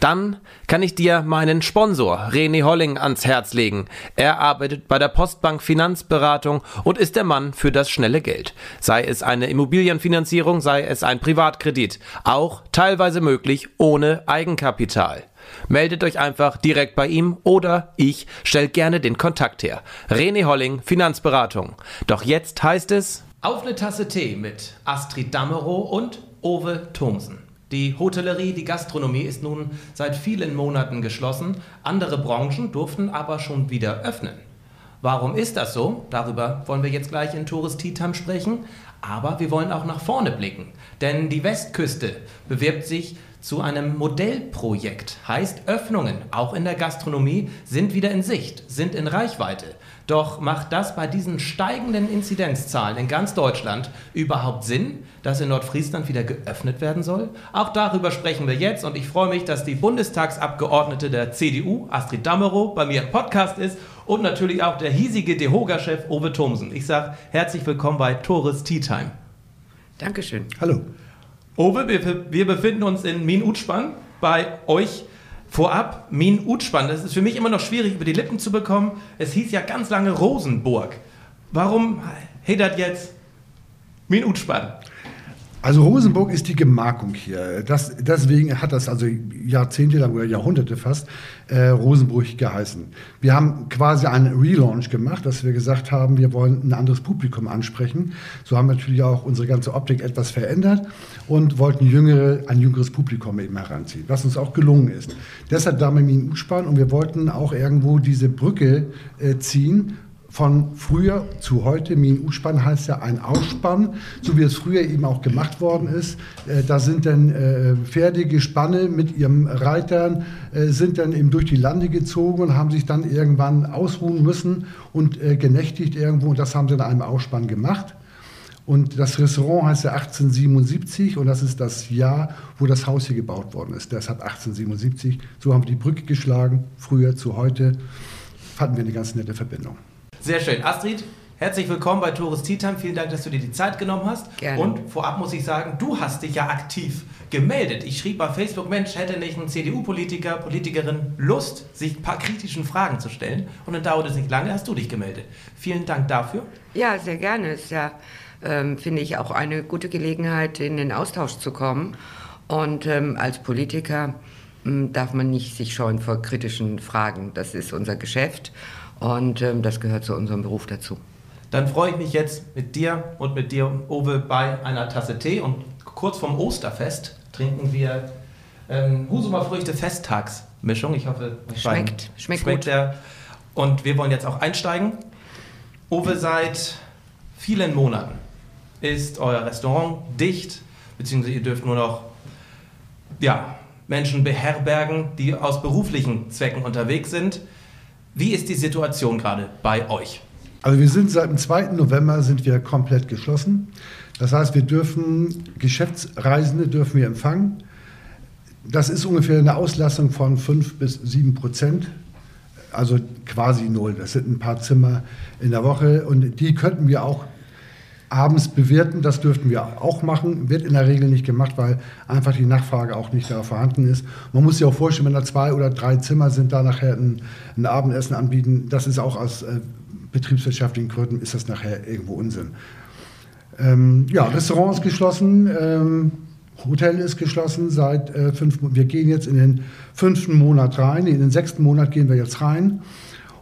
Dann kann ich dir meinen Sponsor René Holling ans Herz legen. Er arbeitet bei der Postbank Finanzberatung und ist der Mann für das schnelle Geld. Sei es eine Immobilienfinanzierung, sei es ein Privatkredit. Auch teilweise möglich ohne Eigenkapital. Meldet euch einfach direkt bei ihm oder ich stelle gerne den Kontakt her. René Holling, Finanzberatung. Doch jetzt heißt es Auf eine Tasse Tee mit Astrid Dammerow und Ove Thomsen. Die Hotellerie, die Gastronomie ist nun seit vielen Monaten geschlossen. Andere Branchen durften aber schon wieder öffnen. Warum ist das so? Darüber wollen wir jetzt gleich in Tourist Tea Time sprechen. Aber wir wollen auch nach vorne blicken. Denn die Westküste bewirbt sich zu einem Modellprojekt. Heißt, Öffnungen, auch in der Gastronomie, sind wieder in Sicht, sind in Reichweite. Doch macht das bei diesen steigenden Inzidenzzahlen in ganz Deutschland überhaupt Sinn, dass in Nordfriesland wieder geöffnet werden soll? Auch darüber sprechen wir jetzt und ich freue mich, dass die Bundestagsabgeordnete der CDU, Astrid Dammerow, bei mir im Podcast ist und natürlich auch der hiesige DeHoga-Chef Owe Thomsen. Ich sage herzlich willkommen bei Tores Tea Time. Dankeschön. Hallo. Owe, wir, wir befinden uns in Min-Utspann bei euch Vorab, Min Utspann, das ist für mich immer noch schwierig über die Lippen zu bekommen. Es hieß ja ganz lange Rosenburg. Warum hedert jetzt Min Utspann? Also Rosenburg ist die Gemarkung hier. Das, deswegen hat das also jahrzehntelang oder Jahrhunderte fast äh, Rosenburg geheißen. Wir haben quasi einen Relaunch gemacht, dass wir gesagt haben, wir wollen ein anderes Publikum ansprechen. So haben wir natürlich auch unsere ganze Optik etwas verändert und wollten jüngere, ein jüngeres Publikum eben heranziehen, was uns auch gelungen ist. Deshalb Damemin Uspan und wir wollten auch irgendwo diese Brücke äh, ziehen von früher zu heute. Min U-Spann heißt ja ein Ausspann, so wie es früher eben auch gemacht worden ist. Äh, da sind dann äh, Pferdegespanne mit ihren Reitern, äh, sind dann eben durch die Lande gezogen und haben sich dann irgendwann ausruhen müssen und genächtigt irgendwo. Das haben sie in einem Ausspann gemacht. Und das Restaurant heißt ja 1877 und das ist das Jahr, wo das Haus hier gebaut worden ist. Deshalb 1877. So haben wir die Brücke geschlagen, früher zu heute. Fanden wir eine ganz nette Verbindung. Sehr schön. Astrid, herzlich willkommen bei Tourist Tea Time. Vielen Dank, dass du dir die Zeit genommen hast. Gerne. Und vorab muss ich sagen, du hast dich ja aktiv gemeldet. Ich schrieb bei Facebook, Mensch, hätte nicht ein CDU-Politiker, Politikerin Lust, sich ein paar kritischen Fragen zu stellen? Und dann dauert es nicht lange, hast du dich gemeldet. Vielen Dank dafür. Ja, sehr gerne. Ist ja, ähm, finde ich, auch eine gute Gelegenheit, in den Austausch zu kommen. Und ähm, als Politiker ähm, darf man nicht sich scheuen vor kritischen Fragen. Das ist unser Geschäft. Und ähm, das gehört zu unserem Beruf dazu. Dann freue ich mich jetzt mit dir und mit dir, Uwe, bei einer Tasse Tee. Und kurz vorm Osterfest trinken wir ähm, Husumer Früchte Festtagsmischung. Ich hoffe, schmeckt, schmeckt, schmeckt gut. Der. Und wir wollen jetzt auch einsteigen. Uwe, seit vielen Monaten ist euer Restaurant dicht, beziehungsweise ihr dürft nur noch ja, Menschen beherbergen, die aus beruflichen Zwecken unterwegs sind. Wie ist die Situation gerade bei euch? Also wir sind seit dem 2. November sind wir komplett geschlossen. Das heißt, wir dürfen Geschäftsreisende dürfen wir empfangen. Das ist ungefähr eine Auslastung von 5 bis 7 Prozent. Also quasi null. Das sind ein paar Zimmer in der Woche und die könnten wir auch abends bewerten. Das dürften wir auch machen. Wird in der Regel nicht gemacht, weil einfach die Nachfrage auch nicht da vorhanden ist. Man muss sich auch vorstellen, wenn da zwei oder drei Zimmer sind, da nachher ein, ein Abendessen anbieten, das ist auch aus äh, betriebswirtschaftlichen Gründen ist das nachher irgendwo Unsinn. Ähm, ja, Restaurant ist geschlossen. Ähm, Hotel ist geschlossen seit äh, fünf Wir gehen jetzt in den fünften Monat rein. In den sechsten Monat gehen wir jetzt rein.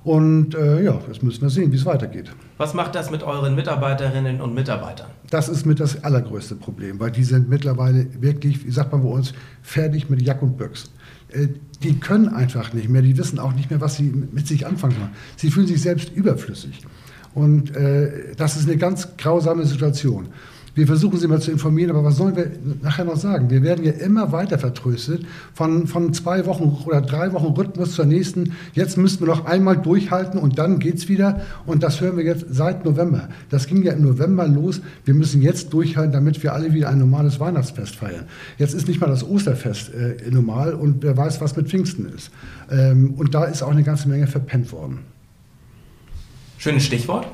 Und äh, ja, jetzt müssen wir sehen, wie es weitergeht. Was macht das mit euren Mitarbeiterinnen und Mitarbeitern? Das ist mit das allergrößte Problem, weil die sind mittlerweile wirklich, wie sagt man bei uns, fertig mit Jack und Büchs. Äh, die können einfach nicht mehr, die wissen auch nicht mehr, was sie mit sich anfangen sollen. Sie fühlen sich selbst überflüssig. Und äh, das ist eine ganz grausame Situation. Wir versuchen sie mal zu informieren, aber was sollen wir nachher noch sagen? Wir werden ja immer weiter vertröstet von, von zwei Wochen oder drei Wochen Rhythmus zur nächsten. Jetzt müssen wir noch einmal durchhalten und dann geht's wieder. Und das hören wir jetzt seit November. Das ging ja im November los. Wir müssen jetzt durchhalten, damit wir alle wieder ein normales Weihnachtsfest feiern. Jetzt ist nicht mal das Osterfest äh, normal und wer weiß, was mit Pfingsten ist. Ähm, und da ist auch eine ganze Menge verpennt worden. Schönes Stichwort.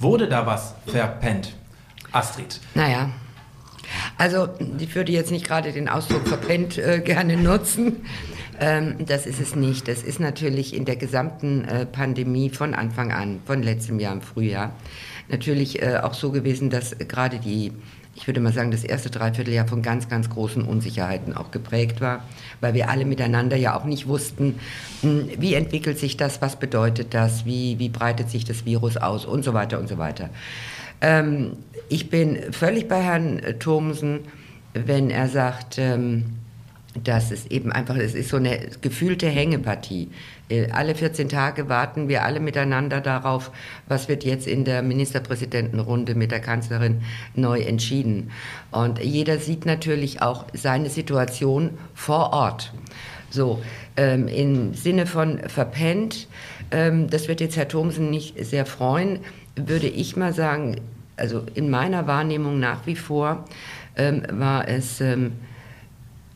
Wurde da was verpennt? Astrid. Naja, also ich würde jetzt nicht gerade den Ausdruck verpennt äh, gerne nutzen. Ähm, das ist es nicht. Das ist natürlich in der gesamten äh, Pandemie von Anfang an, von letztem Jahr im Frühjahr, natürlich äh, auch so gewesen, dass gerade die, ich würde mal sagen, das erste Dreivierteljahr von ganz, ganz großen Unsicherheiten auch geprägt war, weil wir alle miteinander ja auch nicht wussten, hm, wie entwickelt sich das, was bedeutet das, wie, wie breitet sich das Virus aus und so weiter und so weiter. Ähm, ich bin völlig bei Herrn Thomsen, wenn er sagt, ähm, dass es eben einfach, es ist so eine gefühlte Hängepartie. Äh, alle 14 Tage warten wir alle miteinander darauf, was wird jetzt in der Ministerpräsidentenrunde mit der Kanzlerin neu entschieden. Und jeder sieht natürlich auch seine Situation vor Ort. So, ähm, im Sinne von verpennt, ähm, das wird jetzt Herr Thomsen nicht sehr freuen, würde ich mal sagen, also in meiner Wahrnehmung nach wie vor ähm, war es ähm,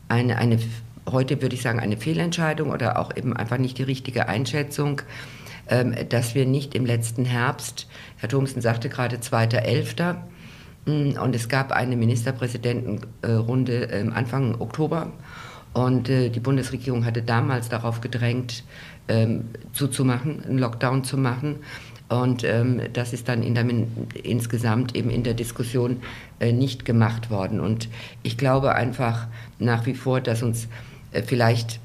eine, eine, heute würde ich sagen, eine Fehlentscheidung oder auch eben einfach nicht die richtige Einschätzung, ähm, dass wir nicht im letzten Herbst, Herr Thomsen sagte gerade 2.11., mm, und es gab eine Ministerpräsidentenrunde äh, Anfang Oktober und äh, die Bundesregierung hatte damals darauf gedrängt, ähm, zuzumachen, einen Lockdown zu machen. Und ähm, das ist dann in der, insgesamt eben in der Diskussion äh, nicht gemacht worden. Und ich glaube einfach nach wie vor, dass uns äh, vielleicht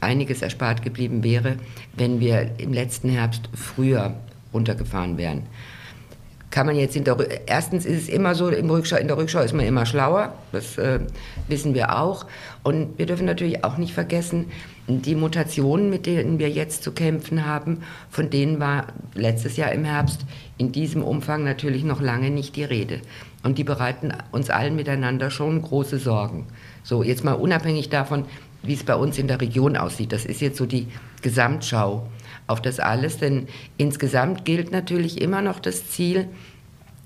einiges erspart geblieben wäre, wenn wir im letzten Herbst früher runtergefahren wären kann man jetzt in der erstens ist es immer so im Rückschau in der Rückschau ist man immer schlauer das äh, wissen wir auch. Und wir dürfen natürlich auch nicht vergessen die Mutationen mit denen wir jetzt zu kämpfen haben von denen war letztes Jahr im Herbst in diesem Umfang natürlich noch lange nicht die Rede. Und die bereiten uns allen miteinander schon große Sorgen. So jetzt mal unabhängig davon wie es bei uns in der Region aussieht. Das ist jetzt so die Gesamtschau auf das alles. Denn insgesamt gilt natürlich immer noch das Ziel,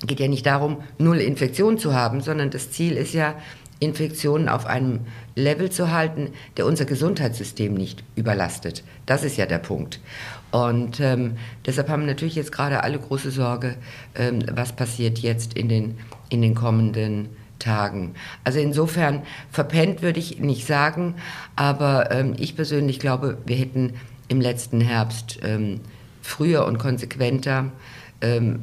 geht ja nicht darum, null Infektion zu haben, sondern das Ziel ist ja, Infektionen auf einem Level zu halten, der unser Gesundheitssystem nicht überlastet. Das ist ja der Punkt. Und ähm, deshalb haben natürlich jetzt gerade alle große Sorge, ähm, was passiert jetzt in den, in den kommenden Tagen. Also insofern verpennt würde ich nicht sagen, aber ähm, ich persönlich glaube, wir hätten im letzten Herbst ähm, früher und konsequenter ähm,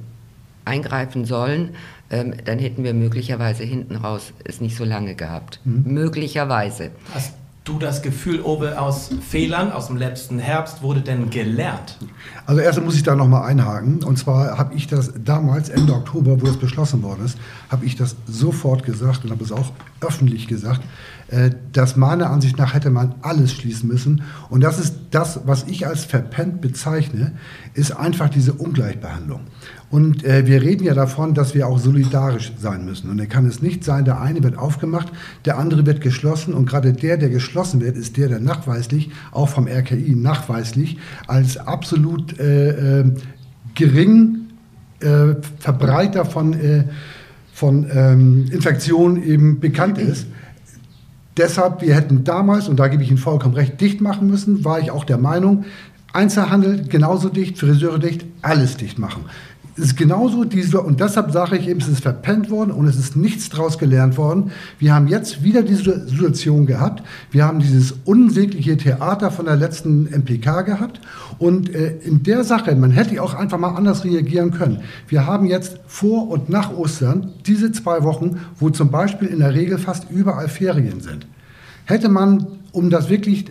eingreifen sollen, ähm, dann hätten wir möglicherweise hinten raus es nicht so lange gehabt. Mhm. Möglicherweise. Hast du das Gefühl, Obe, aus Fehlern aus dem letzten Herbst wurde denn gelernt? Also erst muss ich da noch mal einhaken. Und zwar habe ich das damals, Ende Oktober, wo es beschlossen worden ist, habe ich das sofort gesagt und habe es auch öffentlich gesagt, äh, dass meiner Ansicht nach hätte man alles schließen müssen. Und das ist das, was ich als verpennt bezeichne, ist einfach diese Ungleichbehandlung. Und äh, wir reden ja davon, dass wir auch solidarisch sein müssen. Und dann kann es nicht sein, der eine wird aufgemacht, der andere wird geschlossen. Und gerade der, der geschlossen wird, ist der, der nachweislich, auch vom RKI nachweislich, als absolut äh, äh, gering äh, Verbreiter von, äh, von ähm, Infektionen eben bekannt ist. Deshalb, wir hätten damals, und da gebe ich Ihnen vollkommen recht, dicht machen müssen, war ich auch der Meinung, Einzelhandel genauso dicht, Friseure dicht, alles dicht machen. Es ist genauso diese, und deshalb sage ich eben, es ist verpennt worden und es ist nichts daraus gelernt worden. Wir haben jetzt wieder diese Situation gehabt. Wir haben dieses unsägliche Theater von der letzten MPK gehabt. Und äh, in der Sache, man hätte auch einfach mal anders reagieren können. Wir haben jetzt vor und nach Ostern diese zwei Wochen, wo zum Beispiel in der Regel fast überall Ferien sind. Hätte man, um das wirklich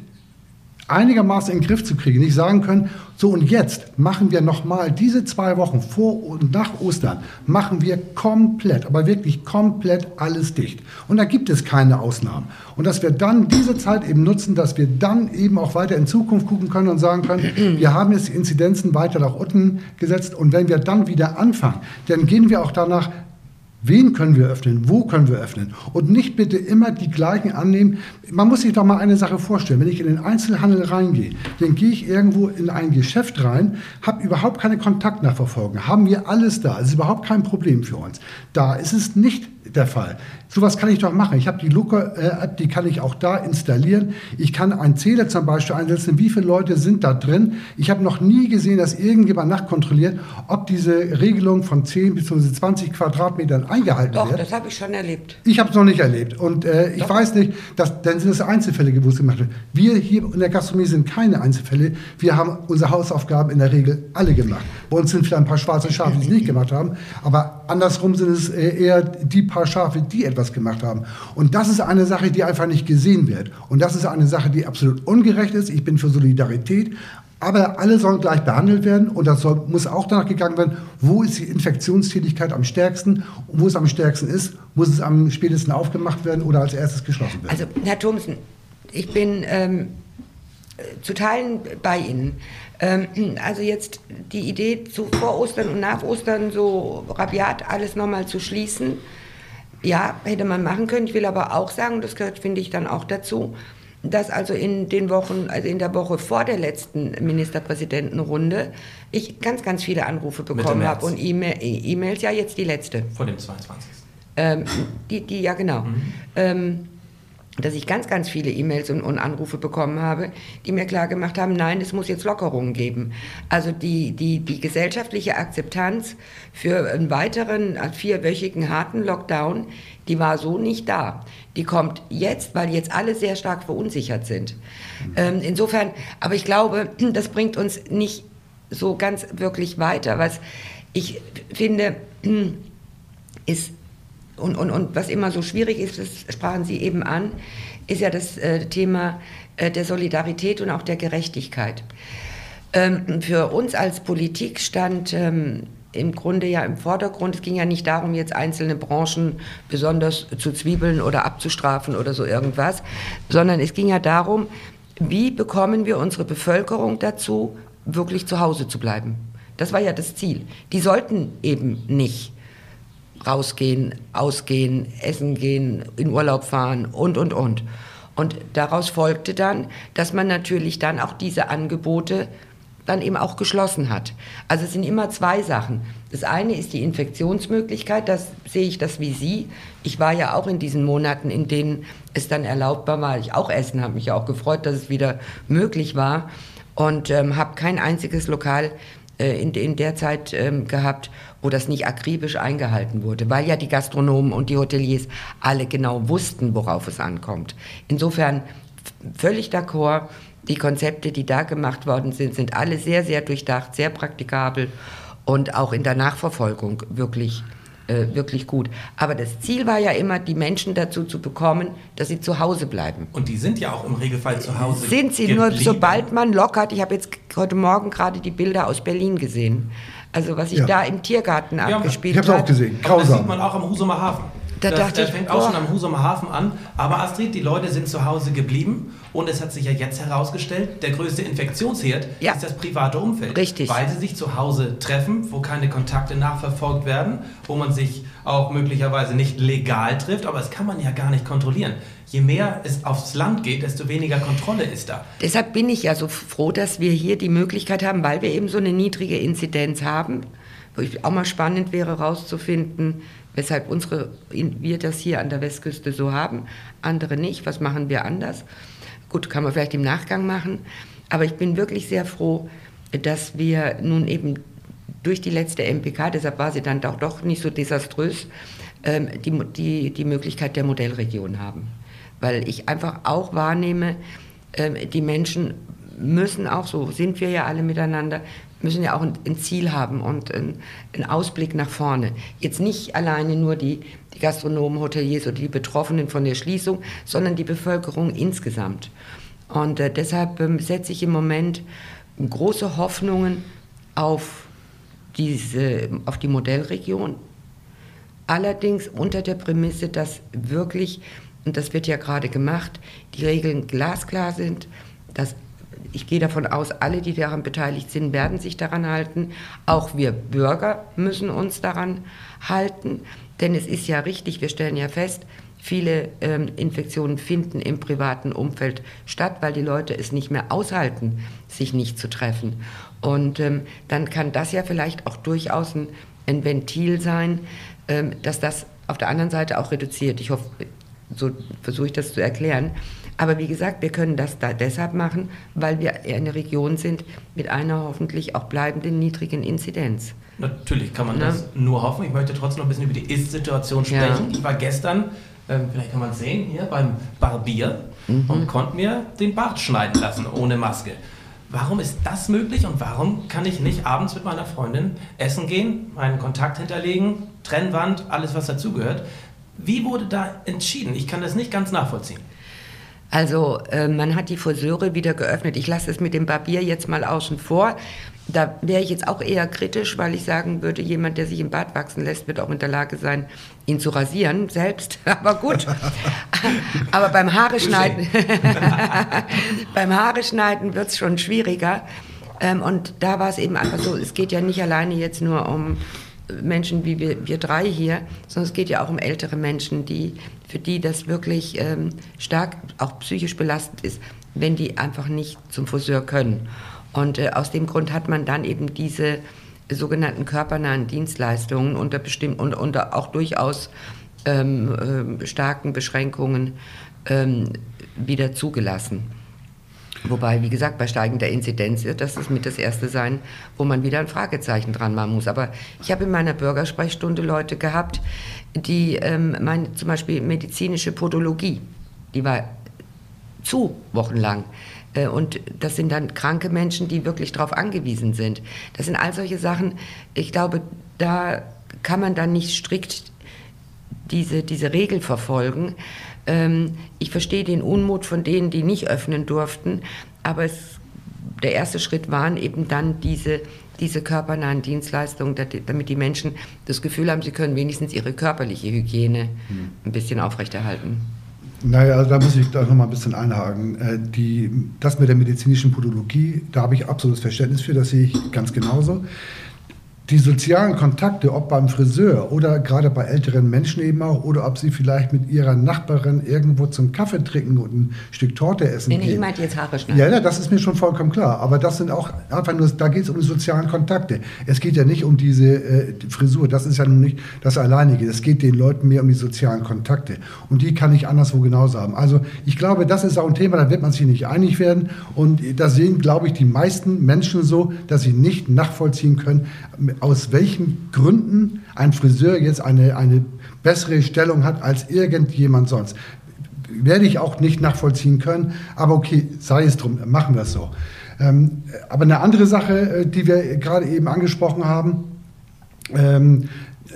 einigermaßen in den Griff zu kriegen, nicht sagen können, so und jetzt machen wir nochmal diese zwei Wochen vor und nach Ostern, machen wir komplett, aber wirklich komplett alles dicht. Und da gibt es keine Ausnahmen. Und dass wir dann diese Zeit eben nutzen, dass wir dann eben auch weiter in Zukunft gucken können und sagen können, wir haben jetzt Inzidenzen weiter nach unten gesetzt und wenn wir dann wieder anfangen, dann gehen wir auch danach, Wen können wir öffnen? Wo können wir öffnen? Und nicht bitte immer die gleichen annehmen. Man muss sich doch mal eine Sache vorstellen. Wenn ich in den Einzelhandel reingehe, dann gehe ich irgendwo in ein Geschäft rein, habe überhaupt keine Kontaktnachverfolgung, haben wir alles da. Es ist überhaupt kein Problem für uns. Da ist es nicht der Fall. Sowas kann ich doch machen. Ich habe die Looker-App, die kann ich auch da installieren. Ich kann einen Zähler zum Beispiel einsetzen, wie viele Leute sind da drin. Ich habe noch nie gesehen, dass irgendjemand nachkontrolliert, ob diese Regelung von 10 bzw. 20 Quadratmetern eingehalten Doch, wird. das habe ich schon erlebt. Ich habe es noch nicht erlebt. Und äh, ich weiß nicht, dass, dann sind es Einzelfälle, wo es gemacht wird. Wir hier in der Gastronomie sind keine Einzelfälle. Wir haben unsere Hausaufgaben in der Regel alle gemacht. Bei uns sind vielleicht ein paar schwarze Schafe, die es nicht gemacht haben. Aber andersrum sind es äh, eher die paar Schafe, die etwas gemacht haben. Und das ist eine Sache, die einfach nicht gesehen wird. Und das ist eine Sache, die absolut ungerecht ist. Ich bin für Solidarität. Aber alle sollen gleich behandelt werden und das soll, muss auch danach gegangen werden, wo ist die Infektionstätigkeit am stärksten und wo es am stärksten ist, muss es am spätesten aufgemacht werden oder als erstes geschlossen werden. Also, Herr Thomsen, ich bin ähm, zu Teilen bei Ihnen. Ähm, also jetzt die Idee, zu vor Ostern und nach Ostern so rabiat alles nochmal zu schließen, ja, hätte man machen können. Ich will aber auch sagen, das gehört, finde ich, dann auch dazu, dass also in den Wochen, also in der Woche vor der letzten Ministerpräsidentenrunde, ich ganz, ganz viele Anrufe bekommen habe und E-Mail- E-Mails, ja jetzt die letzte. Vor dem 22. Ähm, die, die, ja genau. Ähm, dass ich ganz, ganz viele E-Mails und, und Anrufe bekommen habe, die mir klar gemacht haben, nein, es muss jetzt Lockerungen geben. Also die, die, die gesellschaftliche Akzeptanz für einen weiteren äh, vierwöchigen harten Lockdown, die war so nicht da. Die kommt jetzt, weil jetzt alle sehr stark verunsichert sind. Ähm, insofern, aber ich glaube, das bringt uns nicht so ganz wirklich weiter. Was ich finde, ist und, und, und was immer so schwierig ist, das sprachen Sie eben an, ist ja das äh, Thema äh, der Solidarität und auch der Gerechtigkeit. Ähm, für uns als Politik stand ähm, im Grunde ja im Vordergrund, es ging ja nicht darum, jetzt einzelne Branchen besonders zu zwiebeln oder abzustrafen oder so irgendwas, sondern es ging ja darum, wie bekommen wir unsere Bevölkerung dazu, wirklich zu Hause zu bleiben. Das war ja das Ziel. Die sollten eben nicht rausgehen, ausgehen, essen gehen, in Urlaub fahren und, und, und. Und daraus folgte dann, dass man natürlich dann auch diese Angebote dann eben auch geschlossen hat. Also es sind immer zwei Sachen. Das eine ist die Infektionsmöglichkeit, das sehe ich das wie Sie. Ich war ja auch in diesen Monaten, in denen es dann erlaubbar war, ich auch essen, habe mich ja auch gefreut, dass es wieder möglich war und ähm, habe kein einziges Lokal äh, in, in der Zeit ähm, gehabt, wo das nicht akribisch eingehalten wurde, weil ja die Gastronomen und die Hoteliers alle genau wussten, worauf es ankommt. Insofern völlig d'accord. Die Konzepte, die da gemacht worden sind, sind alle sehr, sehr durchdacht, sehr praktikabel und auch in der Nachverfolgung wirklich, äh, wirklich gut. Aber das Ziel war ja immer, die Menschen dazu zu bekommen, dass sie zu Hause bleiben. Und die sind ja auch im Regelfall zu Hause. Sind sie nur, geblieben. sobald man lockert, ich habe jetzt heute Morgen gerade die Bilder aus Berlin gesehen. Also was sich Ja. da im Tiergarten Ja, abgespielt Ich habe es auch gesehen. Aber das sieht Grausam. man auch am Husumer Hafen. Da das dachte ich, fängt auch boah. schon am Husumer Hafen an. Aber Astrid, die Leute sind zu Hause geblieben und es hat sich ja jetzt herausgestellt, der größte Infektionsherd Ja. ist das private Umfeld. Richtig. Weil sie sich zu Hause treffen, wo keine Kontakte nachverfolgt werden, wo man sich auch möglicherweise nicht legal trifft, aber das kann man ja gar nicht kontrollieren. Je mehr es aufs Land geht, desto weniger Kontrolle ist da. Deshalb bin ich ja so froh, dass wir hier die Möglichkeit haben, weil wir eben so eine niedrige Inzidenz haben, wo ich auch mal spannend wäre herauszufinden, weshalb unsere, wir das hier an der Westküste so haben, andere nicht. Was machen wir anders? Gut, kann man vielleicht im Nachgang machen. Aber ich bin wirklich sehr froh, dass wir nun eben durch die letzte MPK, deshalb war sie dann doch, doch nicht so desaströs, ähm, die, die, die Möglichkeit der Modellregion haben. Weil ich einfach auch wahrnehme, ähm, die Menschen müssen auch, so sind wir ja alle miteinander, müssen ja auch ein, Ziel haben und ein, einen Ausblick nach vorne. Jetzt nicht alleine nur die, die Gastronomen, Hoteliers oder die Betroffenen von der Schließung, sondern die Bevölkerung insgesamt. Und äh, deshalb ähm, setze ich im Moment große Hoffnungen auf, diese, auf die Modellregion. Allerdings unter der Prämisse, dass wirklich, und das wird ja gerade gemacht, die Regeln glasklar sind, dass ich gehe davon aus, alle, die daran beteiligt sind, werden sich daran halten. Auch wir Bürger müssen uns daran halten. Denn es ist ja richtig, wir stellen ja fest, viele ähm, Infektionen finden im privaten Umfeld statt, weil die Leute es nicht mehr aushalten, sich nicht zu treffen. Und ähm, dann kann das ja vielleicht auch durchaus ein, ein Ventil sein, ähm, dass das auf der anderen Seite auch reduziert. Ich hoffe, so versuche ich das zu erklären. Aber wie gesagt, wir können das da deshalb machen, weil wir eine Region sind mit einer hoffentlich auch bleibenden niedrigen Inzidenz. Natürlich kann man Na? das nur hoffen. Ich möchte trotzdem noch ein bisschen über die Ist-Situation sprechen. Ja. Ich war gestern, ähm, vielleicht kann man es sehen, hier beim Barbier mhm. und konnte mir den Bart schneiden lassen ohne Maske. Warum ist das möglich und warum kann ich nicht abends mit meiner Freundin essen gehen, meinen Kontakt hinterlegen, Trennwand, alles was dazugehört? Wie wurde da entschieden? Ich kann das nicht ganz nachvollziehen. Also äh, man hat die Friseure wieder geöffnet. Ich lasse es mit dem Barbier jetzt mal außen vor. Da wäre ich jetzt auch eher kritisch, weil ich sagen würde, jemand, der sich im Bart wachsen lässt, wird auch in der Lage sein, ihn zu rasieren selbst. Aber gut. Aber beim Haare schneiden, beim Haare schneiden wird es schon schwieriger. Ähm, und da war es eben einfach so, es geht ja nicht alleine jetzt nur um Menschen wie wir, wir drei hier, sondern es geht ja auch um ältere Menschen, die, für die das wirklich ähm, stark auch psychisch belastend ist, wenn die einfach nicht zum Friseur können. Und äh, aus dem Grund hat man dann eben diese sogenannten körpernahen Dienstleistungen unter bestimmten und unter auch durchaus ähm, äh, starken Beschränkungen ähm, wieder zugelassen. Wobei, wie gesagt, bei steigender Inzidenz wird das mit das Erste sein, wo man wieder ein Fragezeichen dran machen muss. Aber ich habe in meiner Bürgersprechstunde Leute gehabt, die ähm, meine, zum Beispiel medizinische Podologie, die war zu wochenlang. Äh, und das sind dann kranke Menschen, die wirklich darauf angewiesen sind. Das sind all solche Sachen, ich glaube, da kann man dann nicht strikt diese, diese Regel verfolgen. Ähm, ich verstehe den Unmut von denen, die nicht öffnen durften, aber es, der erste Schritt waren eben dann diese, diese körpernahen Dienstleistungen, damit die Menschen das Gefühl haben, sie können wenigstens ihre körperliche Hygiene hm. ein bisschen aufrechterhalten. Naja, also da muss ich da noch mal ein bisschen einhaken. Äh, die, das mit der medizinischen Podologie, da habe ich absolutes Verständnis für, das sehe ich ganz genauso die sozialen Kontakte, ob beim Friseur oder gerade bei älteren Menschen eben auch, oder ob sie vielleicht mit ihrer Nachbarin irgendwo zum Kaffee trinken und ein Stück Torte essen nee, gehen. Ich meinte jetzt Haare schneiden. Ja, ja, das ist mir schon vollkommen klar. Aber das sind auch einfach nur, da geht es um die sozialen Kontakte. Es geht ja nicht um diese äh, Frisur, das ist ja nun nicht das Alleinige. Es geht den Leuten mehr um die sozialen Kontakte. Und die kann ich anderswo genauso haben. Also ich glaube, das ist auch ein Thema, da wird man sich nicht einig werden. Und da sehen, glaube ich, die meisten Menschen so, dass sie nicht nachvollziehen können, aus welchen Gründen ein Friseur jetzt eine, eine bessere Stellung hat als irgendjemand sonst. Werde ich auch nicht nachvollziehen können, aber okay, sei es drum, machen wir es so. Ähm, aber eine andere Sache, äh, die wir gerade eben angesprochen haben, ähm,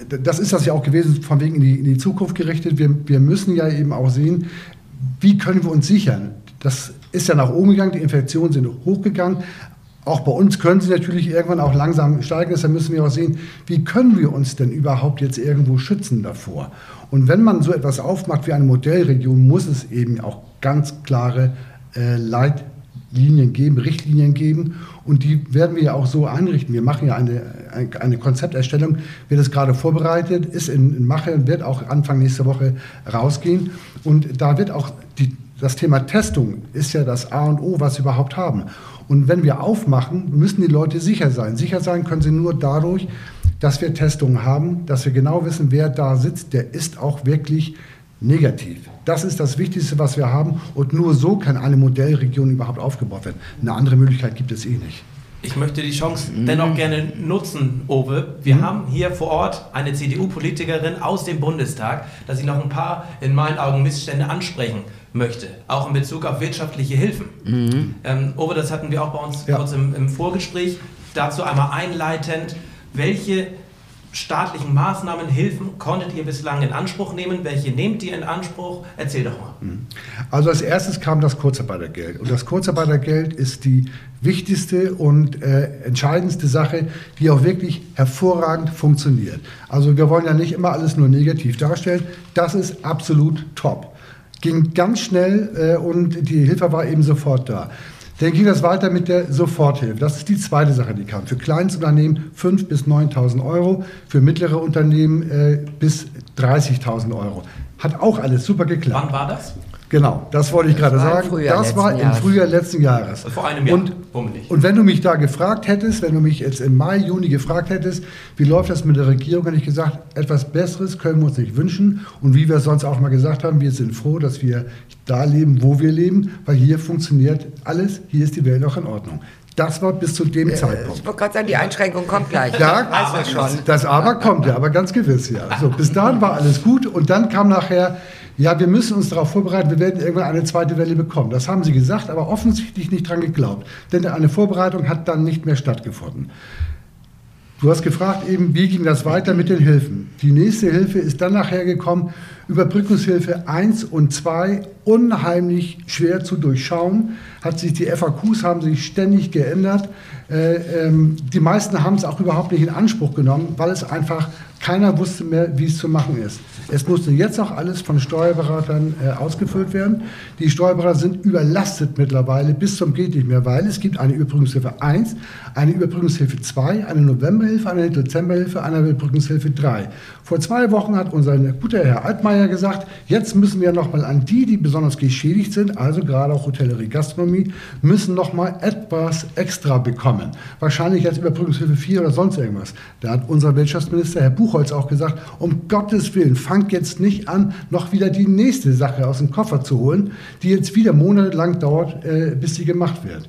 das ist das ja auch gewesen, von wegen in die, in die Zukunft gerichtet. Wir, wir müssen ja eben auch sehen, wie können wir uns sichern. Das ist ja nach oben gegangen, die Infektionen sind hochgegangen, auch bei uns können sie natürlich irgendwann auch langsam steigen. Deshalb müssen wir auch sehen, wie können wir uns denn überhaupt jetzt irgendwo schützen davor. Und wenn man so etwas aufmacht wie eine Modellregion, muss es eben auch ganz klare äh, Leitlinien geben, Richtlinien geben. Und die werden wir ja auch so einrichten. Wir machen ja eine, eine Konzepterstellung, wird es gerade vorbereitet, ist in, in Mache, wird auch Anfang nächster Woche rausgehen. Und da wird auch die, das Thema Testung ist ja das A und O, was wir überhaupt haben. Und wenn wir aufmachen, müssen die Leute sicher sein. Sicher sein können sie nur dadurch, dass wir Testungen haben, dass wir genau wissen, wer da sitzt, der ist auch wirklich negativ. Das ist das Wichtigste, was wir haben. Und nur so kann eine Modellregion überhaupt aufgebaut werden. Eine andere Möglichkeit gibt es eh nicht. Ich möchte die Chance dennoch gerne nutzen, Owe. Wir mhm. haben hier vor Ort eine CDU-Politikerin aus dem Bundestag, dass ich noch ein paar in meinen Augen Missstände ansprechen möchte, auch in Bezug auf wirtschaftliche Hilfen. Mhm. Ähm, Owe, das hatten wir auch bei uns ja. kurz im, im Vorgespräch. Dazu einmal einleitend, welche staatlichen Maßnahmen, Hilfen konntet ihr bislang in Anspruch nehmen? Welche nehmt ihr in Anspruch? Erzähl doch mal. Mhm. Also als erstes kam das Kurzarbeitergeld. Und das Kurzarbeitergeld ist die wichtigste und äh, entscheidendste Sache, die auch wirklich hervorragend funktioniert. Also wir wollen ja nicht immer alles nur negativ darstellen. Das ist absolut top. Ging ganz schnell äh, und die Hilfe war eben sofort da. Dann ging das weiter mit der Soforthilfe. Das ist die zweite Sache, die kam. Für Kleinstunternehmen 5.000 bis 9.000 Euro, für mittlere Unternehmen äh, bis 30.000 Euro. Hat auch alles super geklappt. Wann war das? Genau, das wollte ich Das gerade sagen. Frühjahr das war im Frühjahr letzten Jahres. Vor einem Jahr, Und, und wenn du mich da gefragt hättest, wenn du mich jetzt im Mai, Juni gefragt hättest, wie läuft das mit der Regierung, hätte ich gesagt, etwas Besseres können wir uns nicht wünschen. Und wie wir sonst auch mal gesagt haben, wir sind froh, dass wir da leben, wo wir leben, weil hier funktioniert alles, hier ist die Welt auch in Ordnung. Das war bis zu dem Zeitpunkt. Ich wollte gerade sagen, die Einschränkung kommt gleich. Ja, schon. das Aber kommt ja, aber ganz gewiss, ja. So, bis dahin war alles gut und dann kam nachher, ja, wir müssen uns darauf vorbereiten, wir werden irgendwann eine zweite Welle bekommen. Das haben sie gesagt, aber offensichtlich nicht dran geglaubt. Denn eine Vorbereitung hat dann nicht mehr stattgefunden. Du hast gefragt eben, wie ging das weiter mit den Hilfen? Die nächste Hilfe ist dann nachher gekommen, Überbrückungshilfe 1 und 2, unheimlich schwer zu durchschauen. Hat sich, die FAQs haben sich ständig geändert. Äh, ähm, die meisten haben es auch überhaupt nicht in Anspruch genommen, weil es einfach keiner wusste mehr, wie es zu machen ist. Es musste jetzt auch alles von Steuerberatern äh, ausgefüllt werden. Die Steuerberater sind überlastet mittlerweile bis zum geht nicht mehr, weil es gibt eine Überbrückungshilfe 1, eine Überbrückungshilfe 2, eine Novemberhilfe, eine Dezemberhilfe, eine Überbrückungshilfe 3. Vor zwei Wochen hat unser guter Herr Altmaier gesagt, jetzt müssen wir nochmal an die, die besonders geschädigt sind, also gerade auch Hotellerie, Gastronomie, müssen nochmal etwas extra bekommen. Wahrscheinlich als Überbrückungshilfe 4 oder sonst irgendwas. Da hat unser Wirtschaftsminister, Herr Buchholz, auch gesagt, um Gottes Willen, fangt jetzt nicht an, noch wieder die nächste Sache aus dem Koffer zu holen, die jetzt wieder monatelang dauert, äh, bis sie gemacht wird.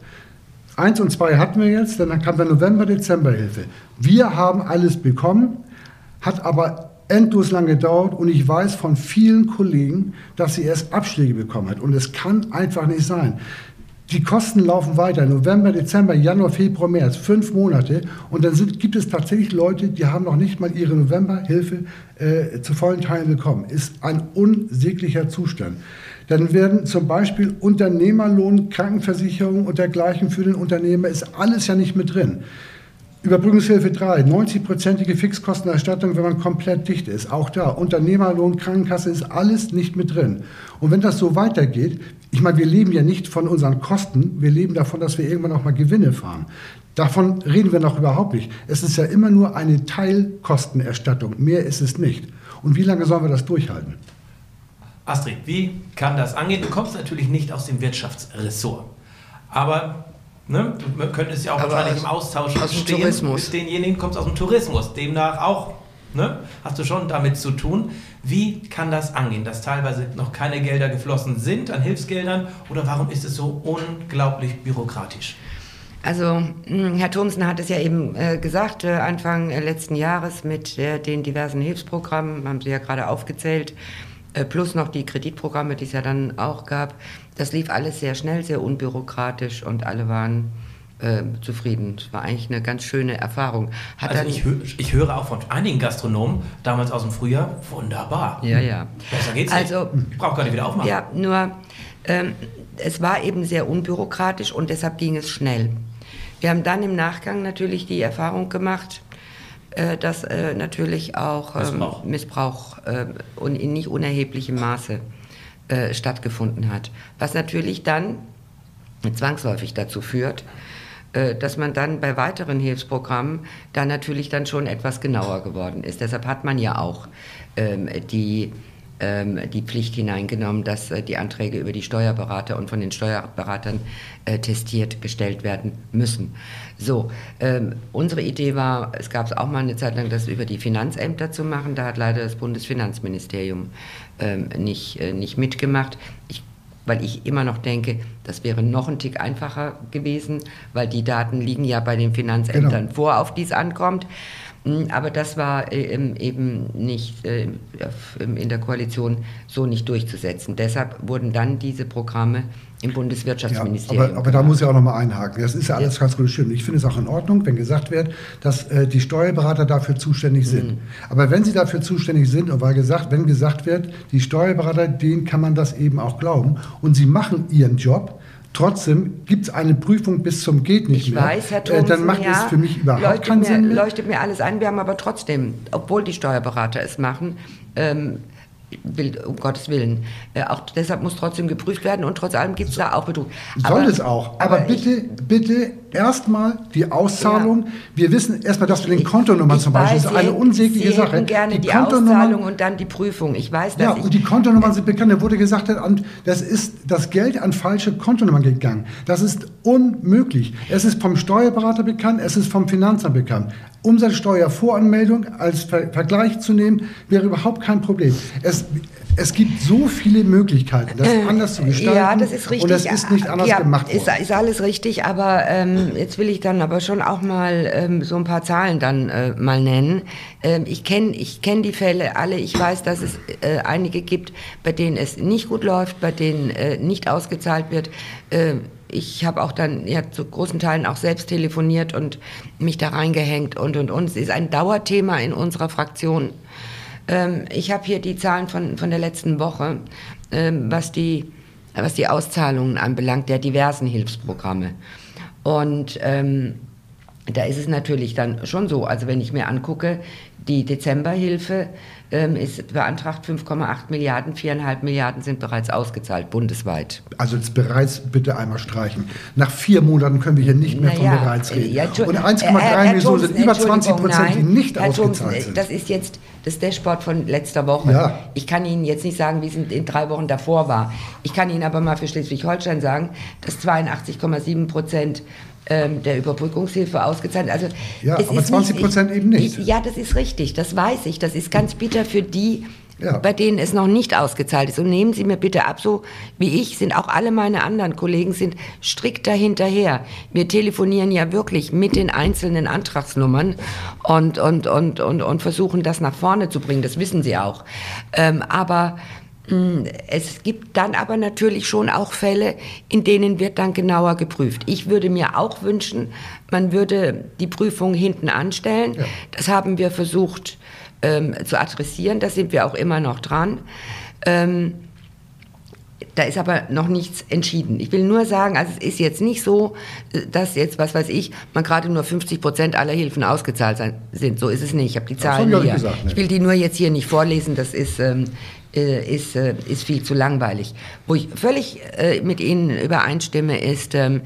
Eins und zwei hatten wir jetzt, dann kam der November-Dezember-Hilfe. Wir haben alles bekommen, hat aber endlos lang gedauert und ich weiß von vielen Kollegen, dass sie erst Abschläge bekommen hat. Und es kann einfach nicht sein. Die Kosten laufen weiter. November, Dezember, Januar, Februar, März. Fünf Monate. Und dann sind, gibt es tatsächlich Leute, die haben noch nicht mal ihre Novemberhilfe äh, zu vollen Teilen bekommen. Ist ein unsäglicher Zustand. Dann werden zum Beispiel Unternehmerlohn, Krankenversicherung und dergleichen für den Unternehmer ist alles ja nicht mit drin. Überbrückungshilfe 3, 90-prozentige Fixkostenerstattung, wenn man komplett dicht ist. Auch da, Unternehmerlohn, Krankenkasse ist alles nicht mit drin. Und wenn das so weitergeht, ich meine, wir leben ja nicht von unseren Kosten, wir leben davon, dass wir irgendwann auch mal Gewinne fahren. Davon reden wir noch überhaupt nicht. Es ist ja immer nur eine Teilkostenerstattung, mehr ist es nicht. Und wie lange sollen wir das durchhalten? Astrid, wie kann das angehen? Du kommst natürlich nicht aus dem Wirtschaftsressort. Aber ne, du könntest ja auch Aber wahrscheinlich im Austausch aus dem stehen Tourismus. mit denjenigen, kommst aus dem Tourismus. Demnach auch ne, hast du schon damit zu tun. Wie kann das angehen, dass teilweise noch keine Gelder geflossen sind an Hilfsgeldern? Oder warum ist es so unglaublich bürokratisch? Also, mh, Herr Thomsen hat es ja eben äh, gesagt, äh, Anfang äh, letzten Jahres mit äh, den diversen Hilfsprogrammen, haben Sie ja gerade aufgezählt, äh, plus noch die Kreditprogramme, die es ja dann auch gab. Das lief alles sehr schnell, sehr unbürokratisch und alle waren äh, zufrieden. Es war eigentlich eine ganz schöne Erfahrung. Hat Also ich, hö ich höre auch von einigen Gastronomen, damals aus dem Frühjahr, wunderbar. ja, ja. Besser geht's Also, nicht. Ich brauche gar nicht wieder aufmachen. Ja, nur ähm, es war eben sehr unbürokratisch und deshalb ging es schnell. Wir haben dann im Nachgang natürlich die Erfahrung gemacht, äh, dass äh, natürlich auch ähm, Missbrauch. Missbrauch äh, und in nicht unerheblichem Maße äh, stattgefunden hat. Was natürlich dann zwangsläufig dazu führt, äh, dass man dann bei weiteren Hilfsprogrammen dann natürlich dann schon etwas genauer geworden ist. Deshalb hat man ja auch ähm, die, die Pflicht hineingenommen, dass äh, die Anträge über die Steuerberater und von den Steuerberatern äh, testiert gestellt werden müssen. So, ähm, unsere Idee war, es gab auch mal eine Zeit lang, das über die Finanzämter zu machen. Da hat leider das Bundesfinanzministerium ähm, nicht, äh, nicht mitgemacht. Ich weil ich immer noch denke, das wäre noch ein Tick einfacher gewesen, weil die Daten liegen ja bei den Finanzämtern Genau. vor, auf die es ankommt. Mm, Aber das war äh, eben nicht äh, in der Koalition so nicht durchzusetzen. Deshalb wurden dann diese Programme im Ja, Bundeswirtschaftsministerium. aber, aber da muss ich auch noch mal einhaken. Das ist ja alles ganz gut und schön. Ich finde es auch in Ordnung, wenn gesagt wird, dass äh, die Steuerberater dafür zuständig sind. Aber wenn sie dafür zuständig sind, und weil gesagt, wenn gesagt wird, die Steuerberater, denen kann man das eben auch glauben und sie machen ihren Job. Trotzdem gibt es eine Prüfung bis zum geht nicht Ich mehr. weiß, Herr Äh, Thomsen, Dann macht ja, es für mich überhaupt leuchtet keinen mir, Sinn mehr. Leuchtet mir alles ein. Wir haben aber trotzdem, obwohl die Steuerberater es machen, ähm, will, um Gottes Willen. Äh, auch deshalb muss trotzdem geprüft werden und trotz allem gibt es da auch Betrug. Soll es auch. Aber, aber bitte, ich, bitte erstmal die Auszahlung. Ja. Wir wissen erstmal, dass wir den Kontonummern zum Beispiel, weiß, das ist eine unsägliche Sache. Sie gerne die, die Auszahlung und dann die Prüfung. Ich weiß, dass Ja, und die Kontonummern sind bekannt. Da wurde gesagt, das ist das Geld an falsche Kontonummern gegangen. Das ist unmöglich. Es ist vom Steuerberater bekannt, es ist vom Finanzamt bekannt. Umsatzsteuervoranmeldung als Ver Vergleich zu nehmen, wäre überhaupt kein Problem. Es, es gibt so viele Möglichkeiten, das äh, anders zu gestalten. Ja, das ist richtig. Und das ist nicht anders ja, gemacht worden. Ist, ist alles richtig, aber ähm, jetzt will ich dann aber schon auch mal ähm, so ein paar Zahlen dann äh, mal nennen. Ähm, ich kenne ich kenn die Fälle alle. Ich weiß, dass es äh, einige gibt, bei denen es nicht gut läuft, bei denen äh, nicht ausgezahlt wird. Äh, ich habe auch dann ja zu großen Teilen auch selbst telefoniert und mich da reingehängt und und und. Es ist ein Dauerthema in unserer Fraktion. Ähm, ich habe hier die Zahlen von, von der letzten Woche, ähm, was, die, was die Auszahlungen anbelangt, der diversen Hilfsprogramme. Und ähm, da ist es natürlich dann schon so, also wenn ich mir angucke, die Dezemberhilfe ähm, ist beantragt 5,8 Milliarden, 4,5 Milliarden sind bereits ausgezahlt, bundesweit. Also jetzt bereits bitte einmal streichen. Nach vier Monaten können wir hier nicht mehr naja, von bereits reden. Ja, Und 1,3 Millionen sind über 20 Prozent, die nicht Herr ausgezahlt Thompson, sind. Das ist jetzt das Dashboard von letzter Woche. Ja. Ich kann Ihnen jetzt nicht sagen, wie es in, in drei Wochen davor war. Ich kann Ihnen aber mal für Schleswig-Holstein sagen, dass 82,7 Prozent ähm, der Überbrückungshilfe ausgezahlt. Also ja, aber 20 Prozent eben nicht. Ich, ja, das ist richtig, das weiß ich. Das ist ganz bitter für die, ja. bei denen es noch nicht ausgezahlt ist. Und nehmen Sie mir bitte ab, so wie ich sind auch alle meine anderen Kollegen sind strikt dahinterher. Wir telefonieren ja wirklich mit den einzelnen Antragsnummern und, und, und, und, und versuchen das nach vorne zu bringen. Das wissen Sie auch. Ähm, aber es gibt dann aber natürlich schon auch Fälle, in denen wird dann genauer geprüft. Ich würde mir auch wünschen, man würde die Prüfung hinten anstellen. Ja. Das haben wir versucht ähm, zu adressieren, da sind wir auch immer noch dran. Ähm, da ist aber noch nichts entschieden. Ich will nur sagen, also es ist jetzt nicht so, dass jetzt, was weiß ich, man gerade nur 50 Prozent aller Hilfen ausgezahlt sind. So ist es nicht. Ich habe die Zahlen hier. Gesagt, Ich will die nur jetzt hier nicht vorlesen. Das ist ähm, äh, ist, äh, ist viel zu langweilig. Wo ich völlig äh, mit Ihnen übereinstimme, ist, ähm,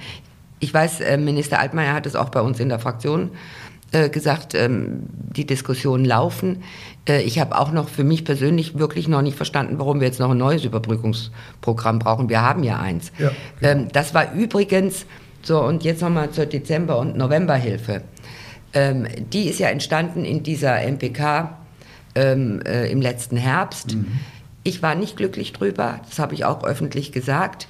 ich weiß, Minister Altmaier hat es auch bei uns in der Fraktion gesagt, ähm, die Diskussionen laufen. ich habe auch noch für mich persönlich wirklich noch nicht verstanden, warum wir jetzt noch ein neues Überbrückungsprogramm brauchen. Wir haben ja eins. Ja, genau. Ähm, das war übrigens, so und jetzt nochmal zur Dezember- und Novemberhilfe. die ist ja entstanden in dieser MPK äh, im letzten Herbst. Mhm. Ich war nicht glücklich drüber, das habe ich auch öffentlich gesagt.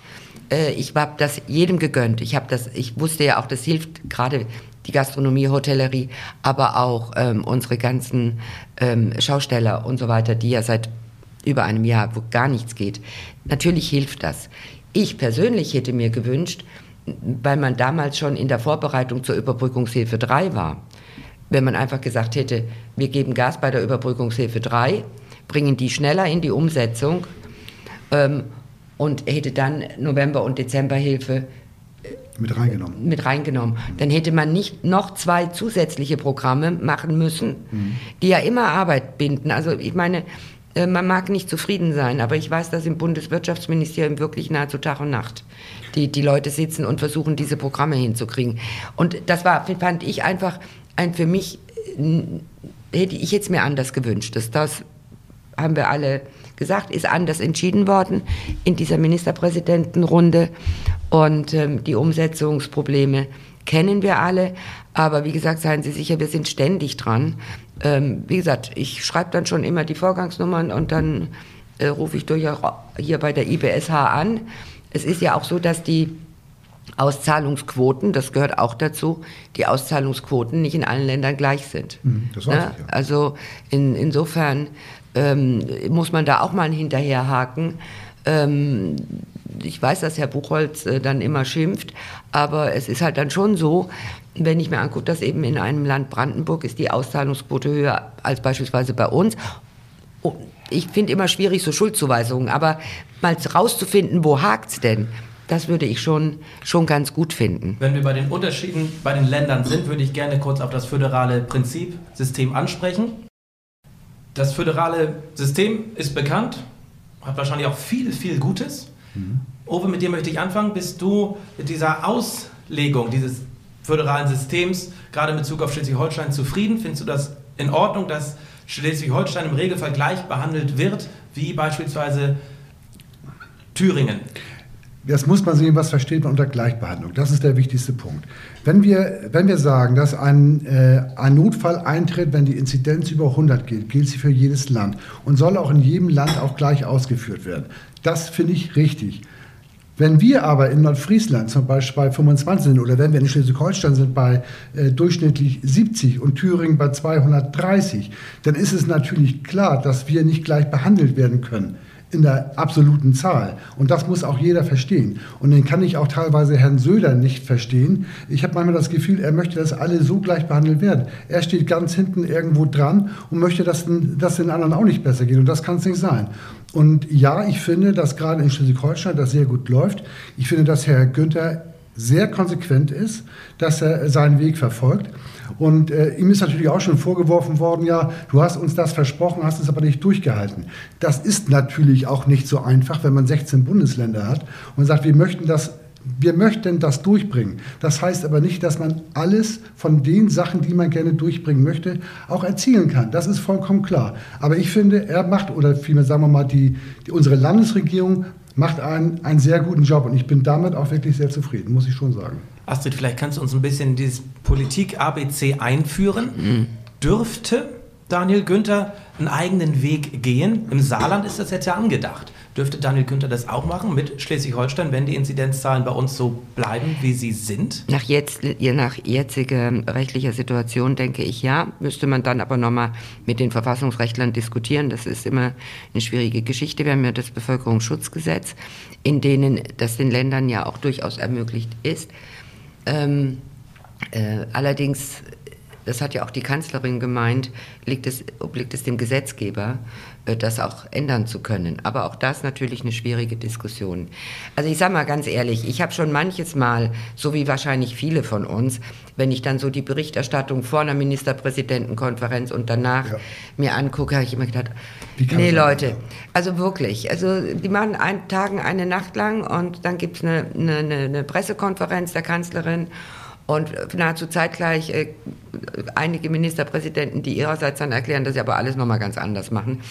Äh, ich habe das jedem gegönnt. Ich, das, ich wusste ja auch, das hilft gerade die Gastronomie, Hotellerie, aber auch ähm, unsere ganzen ähm, Schausteller und so weiter, die ja seit über einem Jahr, wo gar nichts geht. Natürlich hilft das. Ich persönlich hätte mir gewünscht, weil man damals schon in der Vorbereitung zur Überbrückungshilfe 3 war, wenn man einfach gesagt hätte, wir geben Gas bei der Überbrückungshilfe 3, bringen die schneller in die Umsetzung ähm, und hätte dann November- und Dezemberhilfe äh, mit reingenommen. Mit reingenommen. Dann hätte man nicht noch zwei zusätzliche Programme machen müssen, mhm. die ja immer Arbeit binden. Also ich meine, äh, man mag nicht zufrieden sein, aber ich weiß, dass im Bundeswirtschaftsministerium wirklich nahezu Tag und Nacht die, die Leute sitzen und versuchen, diese Programme hinzukriegen. Und das war, fand ich einfach ein für mich, hätte ich jetzt mir anders gewünscht. Dass das, haben wir alle gesagt, ist anders entschieden worden in dieser Ministerpräsidentenrunde. Und ähm, die Umsetzungsprobleme kennen wir alle. Aber wie gesagt, seien Sie sicher, wir sind ständig dran. Ähm, wie gesagt, ich schreibe dann schon immer die Vorgangsnummern und dann äh, rufe ich durchaus hier bei der IBSH an. Es ist ja auch so, dass die Auszahlungsquoten, das gehört auch dazu, die Auszahlungsquoten nicht in allen Ländern gleich sind. Mhm, das weiß ne? ich, ja. Also in, insofern ähm, muss man da auch mal hinterherhaken. Ähm, ich weiß, dass Herr Buchholz äh, dann immer schimpft, aber es ist halt dann schon so, wenn ich mir angucke, dass eben in einem Land Brandenburg ist die Auszahlungsquote höher als beispielsweise bei uns. Ich finde immer schwierig so Schuldzuweisungen, aber mal rauszufinden, wo hakt's denn? Das würde ich schon, schon ganz gut finden. Wenn wir bei den Unterschieden bei den Ländern sind, würde ich gerne kurz auf das föderale Prinzipsystem ansprechen. Das föderale System ist bekannt, hat wahrscheinlich auch viel, viel Gutes. Mhm. Owe, mit dir möchte ich anfangen. Bist du mit dieser Auslegung dieses föderalen Systems, gerade in Bezug auf Schleswig-Holstein, zufrieden? Findest du das in Ordnung, dass Schleswig-Holstein im Regelfall gleich behandelt wird wie beispielsweise Thüringen? Das muss man sehen, was versteht man unter Gleichbehandlung. Das ist der wichtigste Punkt. Wenn wir, wenn wir sagen, dass ein, äh, ein Notfall eintritt, wenn die Inzidenz über 100 geht, gilt sie für jedes Land und soll auch in jedem Land auch gleich ausgeführt werden. Das finde ich richtig. Wenn wir aber in Nordfriesland zum Beispiel bei 25 sind oder wenn wir in Schleswig-Holstein sind bei äh, durchschnittlich 70 und Thüringen bei 230, dann ist es natürlich klar, dass wir nicht gleich behandelt werden können in der absoluten Zahl. Und das muss auch jeder verstehen. Und den kann ich auch teilweise Herrn Söder nicht verstehen. Ich habe manchmal das Gefühl, er möchte, dass alle so gleich behandelt werden. Er steht ganz hinten irgendwo dran und möchte, dass, dass den anderen auch nicht besser geht. Und das kann es nicht sein. Und ja, ich finde, dass gerade in Schleswig-Holstein das sehr gut läuft. Ich finde, dass Herr Günther sehr konsequent ist, dass er seinen Weg verfolgt. Und äh, ihm ist natürlich auch schon vorgeworfen worden, ja, du hast uns das versprochen, hast es aber nicht durchgehalten. Das ist natürlich auch nicht so einfach, wenn man 16 Bundesländer hat und sagt, wir möchten das wir möchten das durchbringen. Das heißt aber nicht, dass man alles von den Sachen, die man gerne durchbringen möchte, auch erzielen kann. Das ist vollkommen klar. Aber ich finde, er macht, oder vielmehr sagen wir mal, die, die unsere Landesregierung macht einen, einen sehr guten Job und ich bin damit auch wirklich sehr zufrieden, muss ich schon sagen. Astrid, vielleicht kannst du uns ein bisschen dieses Politik-ABC einführen. Mhm. Dürfte Daniel Günther einen eigenen Weg gehen? Im Saarland ist das jetzt ja angedacht. Dürfte Daniel Günther das auch machen mit Schleswig-Holstein, wenn die Inzidenzzahlen bei uns so bleiben, wie sie sind? Nach, jetzt, nach jetziger rechtlicher Situation denke ich ja. Müsste man dann aber nochmal mit den Verfassungsrechtlern diskutieren. Das ist immer eine schwierige Geschichte. Wir haben ja das Bevölkerungsschutzgesetz, in denen das den Ländern ja auch durchaus ermöglicht ist. Ähm, äh, allerdings das hat ja auch die Kanzlerin gemeint, liegt es, obliegt es dem Gesetzgeber, äh, das auch ändern zu können. Aber auch das natürlich eine schwierige Diskussion. Also ich sage mal ganz ehrlich, ich habe schon manches Mal, so wie wahrscheinlich viele von uns, wenn ich dann so die Berichterstattung vor einer Ministerpräsidentenkonferenz und danach ja. mir angucke, habe ich immer gedacht, nee Leute, also wirklich, also die machen einen Tagen eine Nacht lang und dann gibt es eine, eine, eine Pressekonferenz der Kanzlerin und nahezu zeitgleich äh, einige Ministerpräsidenten, die ihrerseits dann erklären, dass sie aber alles nochmal ganz anders machen.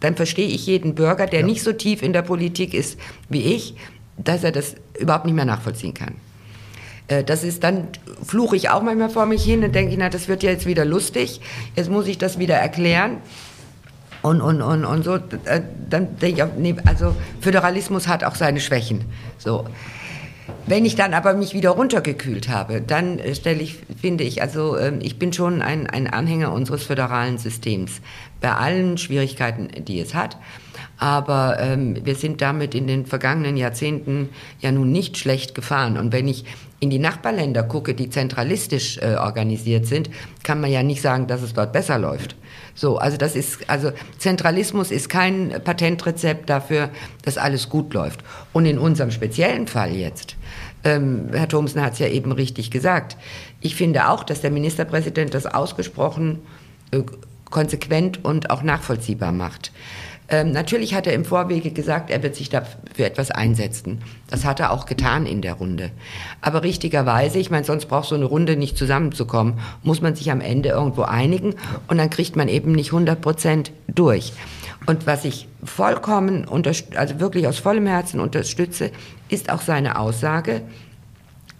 Dann verstehe ich jeden Bürger, der ja. nicht so tief in der Politik ist wie ich, dass er das überhaupt nicht mehr nachvollziehen kann. Äh, das ist dann, fluche ich auch manchmal vor mich hin und denke, na, das wird ja jetzt wieder lustig, jetzt muss ich das wieder erklären. Und, und, und, und so, äh, dann denke ich, nee, also Föderalismus hat auch seine Schwächen. So. Wenn ich dann aber mich wieder runtergekühlt habe, dann äh, stelle ich, finde ich, also ähm, ich bin schon ein, ein Anhänger unseres föderalen Systems, bei allen Schwierigkeiten, die es hat. Aber ähm, wir sind damit in den vergangenen Jahrzehnten ja nun nicht schlecht gefahren. Und wenn ich in die Nachbarländer gucke, die zentralistisch äh, organisiert sind, kann man ja nicht sagen, dass es dort besser läuft. So, also das ist, also Zentralismus ist kein Patentrezept dafür, dass alles gut läuft. Und in unserem speziellen Fall jetzt, ähm, Herr Thomsen hat es ja eben richtig gesagt, ich finde auch, dass der Ministerpräsident das ausgesprochen äh, konsequent und auch nachvollziehbar macht. Ähm, natürlich hat er im Vorwege gesagt, er wird sich dafür etwas einsetzen. Das hat er auch getan in der Runde. Aber richtigerweise, ich meine, sonst braucht so eine Runde nicht zusammenzukommen, muss man sich am Ende irgendwo einigen und dann kriegt man eben nicht 100 Prozent durch. Und was ich vollkommen, also wirklich aus vollem Herzen unterstütze, ist auch seine Aussage,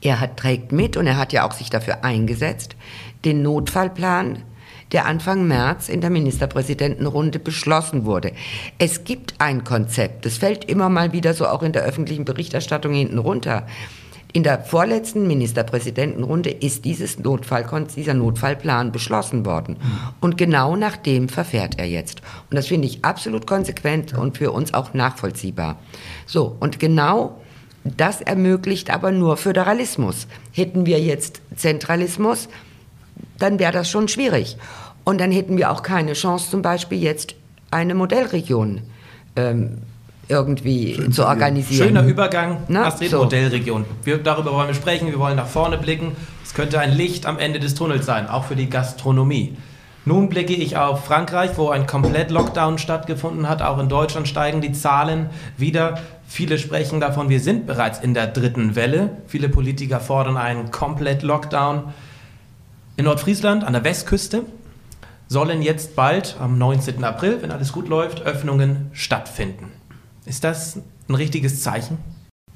er hat, trägt mit und er hat ja auch sich dafür eingesetzt, den Notfallplan der Anfang März in der Ministerpräsidentenrunde beschlossen wurde. Es gibt ein Konzept, das fällt immer mal wieder so auch in der öffentlichen Berichterstattung hinten runter. In der vorletzten Ministerpräsidentenrunde ist dieses Notfall, dieser Notfallplan beschlossen worden. Und genau nach dem verfährt er jetzt. Und das finde ich absolut konsequent und für uns auch nachvollziehbar. So, und genau das ermöglicht aber nur Föderalismus. Hätten wir jetzt Zentralismus, dann wäre das schon schwierig. Und dann hätten wir auch keine Chance, zum Beispiel jetzt eine Modellregion ähm, irgendwie Schön zu organisieren. Schöner Übergang, Na, Astrid, so. Modellregion. Wir, darüber wollen wir sprechen, wir wollen nach vorne blicken. Es könnte ein Licht am Ende des Tunnels sein, auch für die Gastronomie. Nun blicke ich auf Frankreich, wo ein Komplett-Lockdown stattgefunden hat. Auch in Deutschland steigen die Zahlen wieder. Viele sprechen davon, wir sind bereits in der dritten Welle. Viele Politiker fordern einen Komplett-Lockdown. In Nordfriesland an der Westküste sollen jetzt bald am 19. April, wenn alles gut läuft, Öffnungen stattfinden. Ist das ein richtiges Zeichen?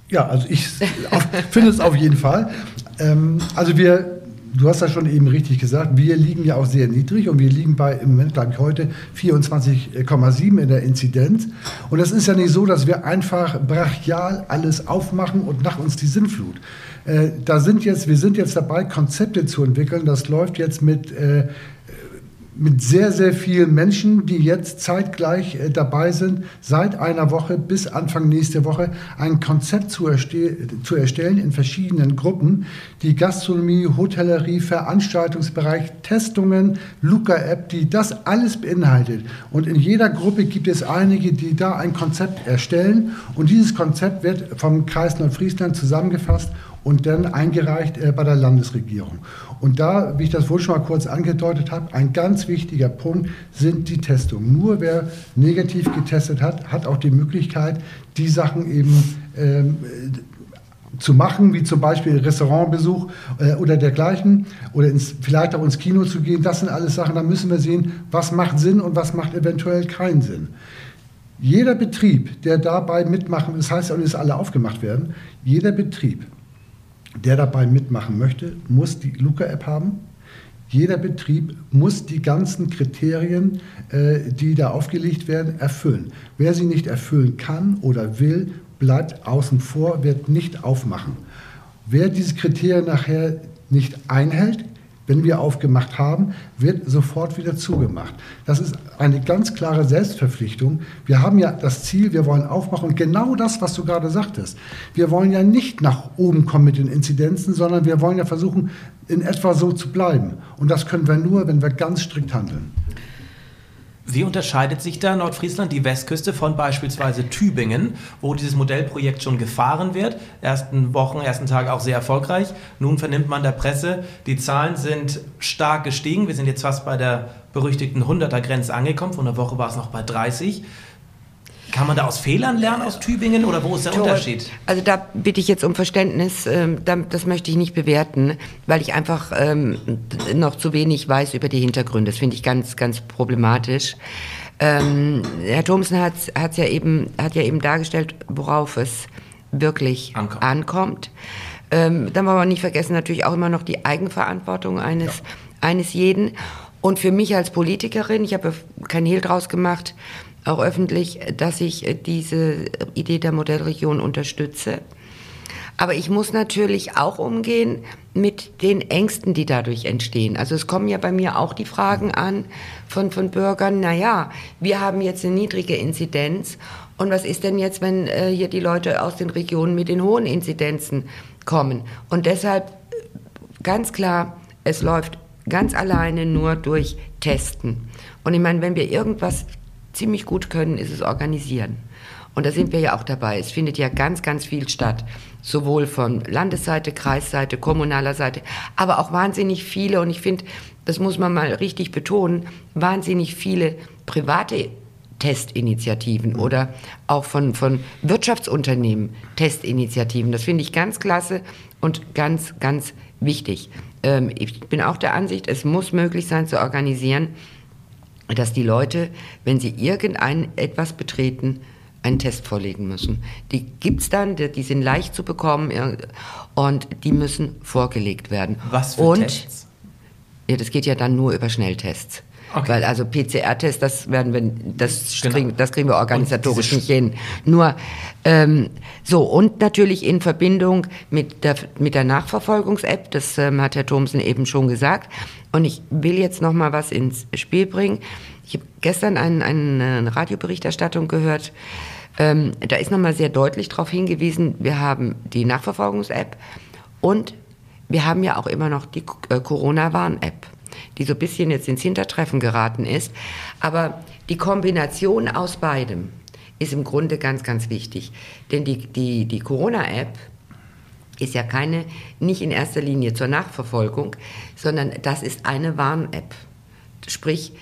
Ja, also ich finde es auf jeden Fall. Ähm, also wir du hast das schon eben richtig gesagt, wir liegen ja auch sehr niedrig und wir liegen bei im Moment, glaube ich, heute 24,7 in der Inzidenz. Und es ist ja nicht so, dass wir einfach brachial alles aufmachen und nach uns die Sinnflut. Äh, da sind jetzt, wir sind jetzt dabei, Konzepte zu entwickeln. Das läuft jetzt mit äh, mit sehr, sehr vielen Menschen, die jetzt zeitgleich äh, dabei sind, seit einer Woche bis Anfang nächste Woche ein Konzept zu, erste zu erstellen in verschiedenen Gruppen, die Gastronomie, Hotellerie, Veranstaltungsbereich, Testungen, Luca-App, die das alles beinhaltet. Und in jeder Gruppe gibt es einige, die da ein Konzept erstellen. Und dieses Konzept wird vom Kreis Nordfriesland zusammengefasst und dann eingereicht äh, bei der Landesregierung. Und da, wie ich das wohl schon mal kurz angedeutet habe, ein ganz wichtiger Punkt sind die Testungen. Nur wer negativ getestet hat, hat auch die Möglichkeit, die Sachen eben ähm, zu machen, wie zum Beispiel Restaurantbesuch äh, oder dergleichen, oder ins, vielleicht auch ins Kino zu gehen. Das sind alles Sachen, da müssen wir sehen, was macht Sinn und was macht eventuell keinen Sinn. Jeder Betrieb, der dabei mitmachen, das heißt auch nicht, dass alle aufgemacht werden, jeder Betrieb der dabei mitmachen möchte, muss die Luca-App haben. Jeder Betrieb muss die ganzen Kriterien, äh, die da aufgelegt werden, erfüllen. Wer sie nicht erfüllen kann oder will, bleibt außen vor, wird nicht aufmachen. Wer diese Kriterien nachher nicht einhält, wenn wir aufgemacht haben, wird sofort wieder zugemacht. Das ist eine ganz klare Selbstverpflichtung. Wir haben ja das Ziel, wir wollen aufmachen. Und genau das, was du gerade sagtest. Wir wollen ja nicht nach oben kommen mit den Inzidenzen, sondern wir wollen ja versuchen, in etwa so zu bleiben. Und das können wir nur, wenn wir ganz strikt handeln. Wie unterscheidet sich da Nordfriesland, die Westküste, von beispielsweise Tübingen, wo dieses Modellprojekt schon gefahren wird? Ersten Wochen, ersten Tag auch sehr erfolgreich. Nun vernimmt man der Presse, die Zahlen sind stark gestiegen. Wir sind jetzt fast bei der berüchtigten 100er-Grenze angekommen. Vor einer Woche war es noch bei 30. Kann man da aus Fehlern lernen aus Tübingen oder wo ist der Unterschied? Also da bitte ich jetzt um Verständnis, ähm, das möchte ich nicht bewerten, weil ich einfach ähm, noch zu wenig weiß über die Hintergründe. Das finde ich ganz, ganz problematisch. Ähm, Herr Thomsen hat, hat's ja eben, hat ja eben dargestellt, worauf es wirklich ankommt. ankommt. Ähm, dann wollen wir nicht vergessen, natürlich auch immer noch die Eigenverantwortung eines, ja. eines jeden. Und für mich als Politikerin, ich habe kein Hehl draus gemacht, auch öffentlich, dass ich äh, diese Idee der Modellregion unterstütze. Aber ich muss natürlich auch umgehen mit den Ängsten, die dadurch entstehen. Also es kommen ja bei mir auch die Fragen an von, von Bürgern, naja, wir haben jetzt eine niedrige Inzidenz und was ist denn jetzt, wenn äh, hier die Leute aus den Regionen mit den hohen Inzidenzen kommen? Und deshalb äh, ganz klar, es läuft ganz alleine nur durch Testen. Und ich meine, wenn wir irgendwas ziemlich gut können, ist es organisieren. Und da sind wir ja auch dabei. Es findet ja ganz, ganz viel statt. Sowohl von Landesseite, Kreisseite, kommunaler Seite, aber auch wahnsinnig viele, und ich finde, das muss man mal richtig betonen, wahnsinnig viele private Testinitiativen oder auch von, von Wirtschaftsunternehmen Testinitiativen. Das finde ich ganz klasse und ganz, ganz wichtig. Ähm, ich bin auch der Ansicht, es muss möglich sein zu organisieren dass die Leute, wenn sie irgendein etwas betreten, einen Test vorlegen müssen. Die gibt es dann, die sind leicht zu bekommen und die müssen vorgelegt werden. Was für und, Tests? Ja, das geht ja dann nur über Schnelltests. Okay. Weil also PCR-Tests, das werden wir, das, genau. kriegen, das kriegen wir organisatorisch nicht hin. Nur ähm, so und natürlich in Verbindung mit der mit der Nachverfolgungs-App, das ähm, hat Herr Thomsen eben schon gesagt. Und ich will jetzt noch mal was ins Spiel bringen. Ich habe gestern ein, eine Radioberichterstattung gehört. Ähm, da ist noch mal sehr deutlich darauf hingewiesen. Wir haben die Nachverfolgungs-App und wir haben ja auch immer noch die äh, Corona-Warn-App die so ein bisschen jetzt ins Hintertreffen geraten ist. Aber die Kombination aus beidem ist im Grunde ganz, ganz wichtig. Denn die, die, die Corona-App ist ja keine, nicht in erster Linie zur Nachverfolgung, sondern das ist eine Warn-App. Sprich,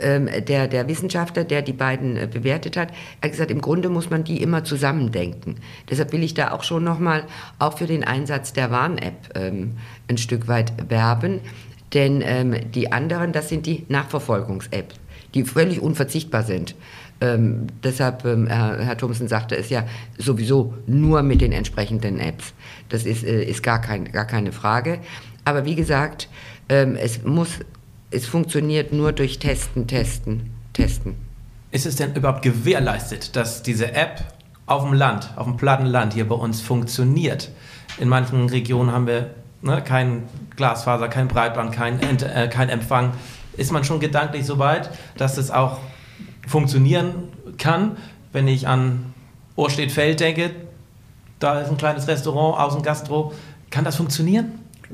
ähm, der, der Wissenschaftler, der die beiden äh, bewertet hat, hat gesagt, im Grunde muss man die immer zusammendenken. Deshalb will ich da auch schon nochmal auch für den Einsatz der Warn-App ähm, ein Stück weit werben. Denn ähm, die anderen, das sind die Nachverfolgungs-Apps, die völlig unverzichtbar sind. Ähm, deshalb, ähm, Herr, Herr Thomsen sagte es ja sowieso nur mit den entsprechenden Apps. Das ist, äh, ist gar, kein, gar keine Frage. Aber wie gesagt, ähm, es muss, es funktioniert nur durch Testen, Testen, Testen. Ist es denn überhaupt gewährleistet, dass diese App auf dem Land, auf dem platten Land hier bei uns funktioniert? In manchen Regionen haben wir ne, kein Glasfaser, kein Breitband, kein, äh, kein Empfang. Ist man schon gedanklich so weit, dass es auch funktionieren kann, wenn ich an Ohrstedt-Feld denke, da ist ein kleines Restaurant, Außengastro. Kann das funktionieren?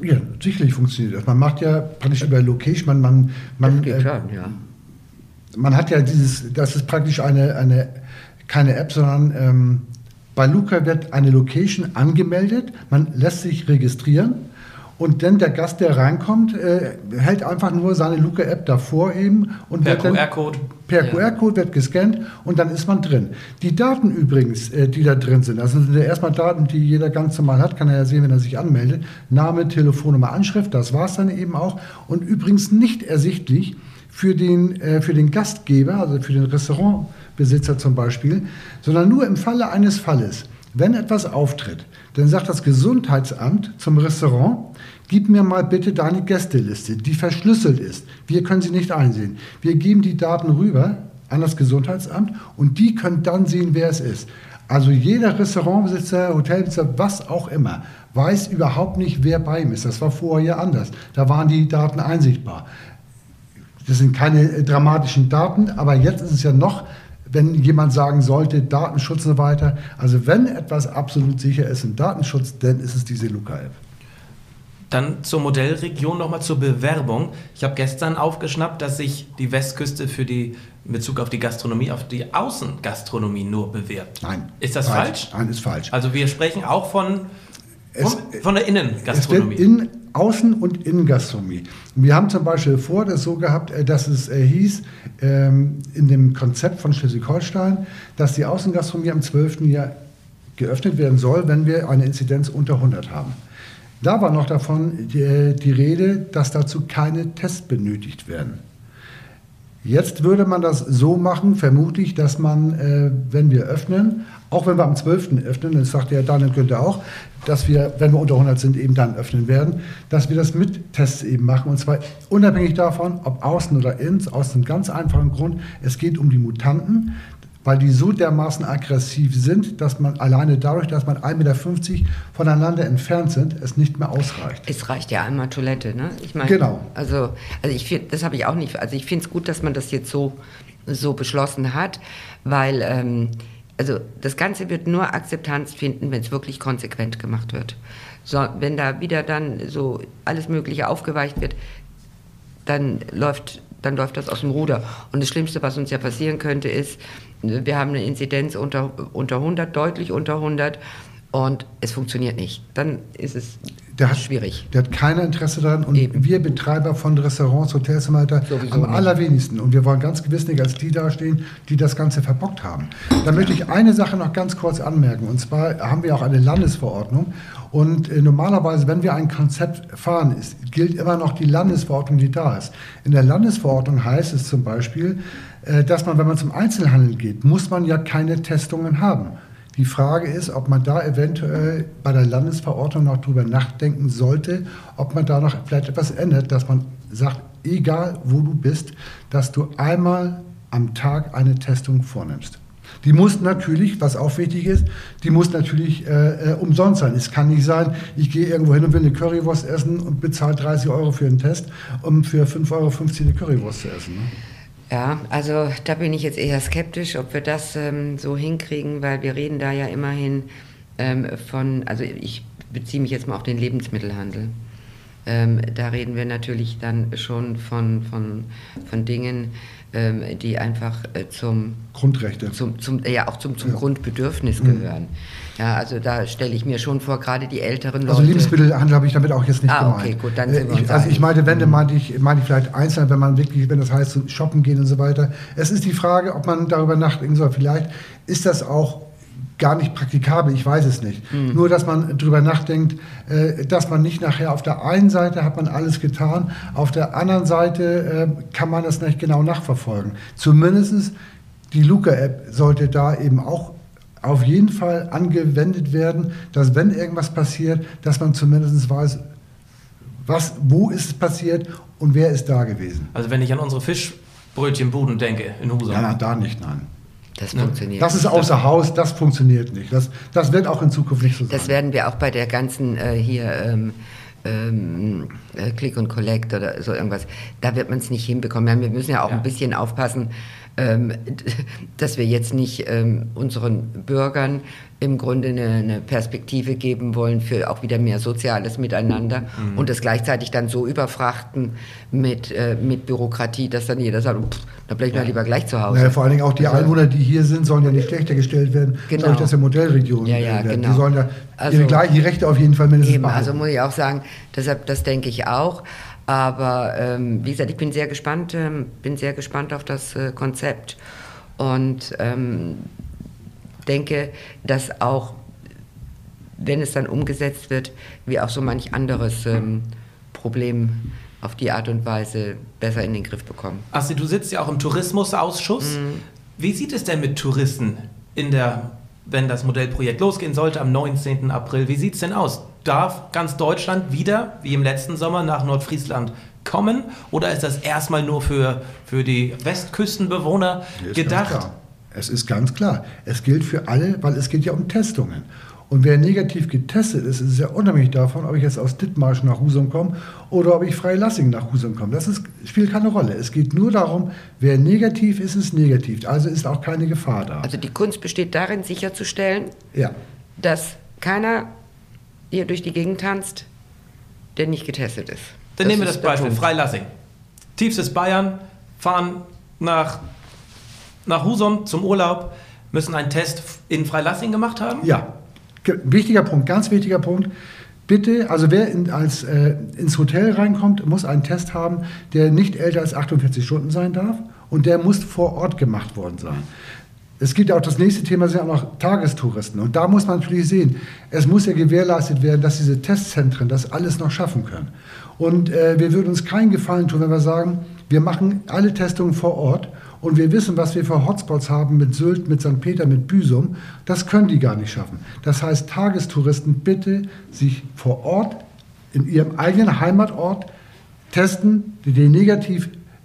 Ja, sicherlich funktioniert das. Man macht ja praktisch über Location, man, man, man, das geht schon, ja. man hat ja dieses, das ist praktisch eine, eine keine App, sondern ähm, bei Luca wird eine Location angemeldet, man lässt sich registrieren und dann der Gast, der reinkommt, äh, hält einfach nur seine Luca-App davor eben und per QR-Code. Per ja. QR-Code wird gescannt und dann ist man drin. Die Daten übrigens, äh, die da drin sind, das sind erstmal Daten, die jeder ganz normal hat, kann er ja sehen, wenn er sich anmeldet. Name, Telefonnummer, Anschrift, das war es dann eben auch. Und übrigens nicht ersichtlich für den, äh, für den Gastgeber, also für den Restaurantbesitzer zum Beispiel, sondern nur im Falle eines Falles. Wenn etwas auftritt, dann sagt das Gesundheitsamt zum Restaurant, gib mir mal bitte deine Gästeliste, die verschlüsselt ist. Wir können sie nicht einsehen. Wir geben die Daten rüber an das Gesundheitsamt und die können dann sehen, wer es ist. Also jeder Restaurantbesitzer, Hotelbesitzer, was auch immer, weiß überhaupt nicht, wer bei ihm ist. Das war vorher ja anders. Da waren die Daten einsichtbar. Das sind keine dramatischen Daten, aber jetzt ist es ja noch wenn jemand sagen sollte, Datenschutz und so weiter. Also wenn etwas absolut sicher ist im Datenschutz, dann ist es diese Luca-App. Dann zur Modellregion nochmal zur Bewerbung. Ich habe gestern aufgeschnappt, dass sich die Westküste für die in Bezug auf die Gastronomie, auf die Außengastronomie nur bewirbt. Nein. Ist das falsch? falsch? Nein, ist falsch. Also wir sprechen auch von, von, von der Innengastronomie. Es in Außen- und Innengastronomie. Wir haben zum Beispiel vor das so gehabt, äh, dass es äh, hieß ähm, in dem Konzept von Schleswig-Holstein, dass die Außengastronomie am 12. Jahr geöffnet werden soll, wenn wir eine Inzidenz unter 100 haben. Da war noch davon die, die Rede, dass dazu keine Tests benötigt werden. Jetzt würde man das so machen, vermutlich, dass man, äh, wenn wir öffnen, auch wenn wir am 12. öffnen, das sagt der Daniel Günther auch, dass wir, wenn wir unter 100 sind, eben dann öffnen werden, dass wir das mit Tests eben machen. Und zwar unabhängig davon, ob außen oder innen, aus einem ganz einfachen Grund, es geht um die Mutanten weil die so dermaßen aggressiv sind, dass man alleine dadurch, dass man 1,50 Meter voneinander entfernt sind, es nicht mehr ausreicht. Es reicht ja einmal Toilette, ne? Ich meine, genau. Also, also ich finde, das habe ich auch nicht, also ich finde es gut, dass man das jetzt so, so beschlossen hat, weil ähm, also das Ganze wird nur Akzeptanz finden, wenn es wirklich konsequent gemacht wird. So, wenn da wieder dann so alles Mögliche aufgeweicht wird, dann läuft, dann läuft das aus dem Ruder. Und das Schlimmste, was uns ja passieren könnte, ist, wir haben eine Inzidenz unter, unter 100, deutlich unter 100 und es funktioniert nicht. Dann ist es der hat, schwierig. Der hat kein Interesse daran und Eben. wir Betreiber von Restaurants, Hotels und so weiter Sowieso am nicht. allerwenigsten. Und wir wollen ganz gewiss nicht als die dastehen, die das Ganze verbockt haben. Da möchte ich eine Sache noch ganz kurz anmerken. Und zwar haben wir auch eine Landesverordnung. Und äh, normalerweise, wenn wir ein Konzept fahren, ist, gilt immer noch die Landesverordnung, die da ist. In der Landesverordnung heißt es zum Beispiel, dass man, wenn man zum Einzelhandel geht, muss man ja keine Testungen haben. Die Frage ist, ob man da eventuell bei der Landesverordnung noch drüber nachdenken sollte, ob man da noch vielleicht etwas ändert, dass man sagt, egal wo du bist, dass du einmal am Tag eine Testung vornimmst. Die muss natürlich, was auch wichtig ist, die muss natürlich äh, äh umsonst sein. Es kann nicht sein, ich gehe irgendwo hin und will eine Currywurst essen und bezahle 30 Euro für einen Test, um für 5,50 Euro eine Currywurst zu essen. Ne? Ja, also da bin ich jetzt eher skeptisch, ob wir das ähm, so hinkriegen, weil wir reden da ja immerhin ähm, von, also ich beziehe mich jetzt mal auf den Lebensmittelhandel. Ähm, da reden wir natürlich dann schon von, von, von Dingen, ähm, die einfach äh, zum Grundrechte. zum, zum, ja, auch zum, zum Ja. Grundbedürfnis Mhm. gehören. Ja, also da stelle ich mir schon vor, gerade die älteren Leute. Also Lebensmittelhandel habe ich damit auch jetzt nicht Ah, gemeint. okay, gut, dann Äh, sind wir uns ich, Also ich einig. meine, Wände meinte ich, meinte ich vielleicht einzeln, wenn man wirklich, wenn das heißt, shoppen gehen und so weiter. Es ist die Frage, ob man darüber nachdenken soll. Vielleicht ist das auch gar nicht praktikabel, ich weiß es nicht. Hm. Nur, dass man darüber nachdenkt, äh, dass man nicht nachher auf der einen Seite hat man alles getan, auf der anderen Seite äh, kann man das nicht genau nachverfolgen. Zumindest die Luca-App sollte da eben auch auf jeden Fall angewendet werden, dass wenn irgendwas passiert, dass man zumindest weiß, was, wo ist es passiert und wer ist da gewesen. Also wenn ich an unsere Fischbrötchenbuden denke in Husum. Ja, da nicht, nein. Das funktioniert. Das ist außer Haus, das funktioniert nicht. Das, das wird auch in Zukunft nicht so sein. Das werden wir auch bei der ganzen äh, hier ähm, ähm, äh, Click und Collect oder so irgendwas. Da wird man es nicht hinbekommen. Wir müssen ja auch Ja. ein bisschen aufpassen, dass wir jetzt nicht ähm, unseren Bürgern im Grunde eine, eine Perspektive geben wollen für auch wieder mehr soziales Miteinander Mhm. und das gleichzeitig dann so überfrachten mit, äh, mit Bürokratie, dass dann jeder sagt, pff, da bleibe ich mal lieber gleich zu Hause. Naja, vor allen Dingen auch die Also- Einwohner, die hier sind, sollen ja nicht schlechter gestellt werden, Genau. dadurch, dass ja Modellregionen Ja, ja, werden. genau. Die sollen ja Also- ihre gleichen Rechte auf jeden Fall mindestens Eben, behalten. also muss ich auch sagen, deshalb, das denke ich auch. Aber ähm, wie gesagt, ich bin sehr gespannt, ähm, bin sehr gespannt auf das äh, Konzept und ähm, denke, dass auch, wenn es dann umgesetzt wird, wir auch so manch anderes ähm, Problem auf die Art und Weise besser in den Griff bekommen. Asti, du sitzt ja auch im Tourismusausschuss. Mhm. Wie sieht es denn mit Touristen in der, wenn das Modellprojekt losgehen sollte am 19. April? Wie sieht es denn aus? Darf ganz Deutschland wieder, wie im letzten Sommer, nach Nordfriesland kommen? Oder ist das erstmal nur für, für die Westküstenbewohner gedacht? klar. Es ist ganz klar. Es gilt für alle, weil es geht ja um Testungen. Und wer negativ getestet ist, ist es ja unabhängig davon, ob ich jetzt aus Dithmarsch nach Husum komme oder ob ich Freilassing nach Husum komme. Das ist, spielt keine Rolle. Es geht nur darum, wer negativ ist, ist negativ. Also ist auch keine Gefahr da. Also die Kunst besteht darin, sicherzustellen, ja. dass keiner hier durch die Gegend tanzt, der nicht getestet ist. Dann nehmen wir das Beispiel. Freilassing. Tiefstes Bayern, fahren nach, nach Husum zum Urlaub, müssen einen Test in Freilassing gemacht haben? Ja, Ge- wichtiger Punkt, ganz wichtiger Punkt. Bitte, also wer in, als, äh, ins Hotel reinkommt, muss einen Test haben, der nicht älter als 48 Stunden sein darf und der muss vor Ort gemacht worden sein. Es gibt auch das nächste Thema, sind auch noch Tagestouristen. Und da muss man natürlich sehen, es muss ja gewährleistet werden, dass diese Testzentren das alles noch schaffen können. Und äh, wir würden uns keinen Gefallen tun, wenn wir sagen, wir machen alle Testungen vor Ort und wir wissen, was wir für Hotspots haben mit Sylt, mit St. Peter, mit Büsum. Das können die gar nicht schaffen. Das heißt, Tagestouristen bitte sich vor Ort in ihrem eigenen Heimatort testen, die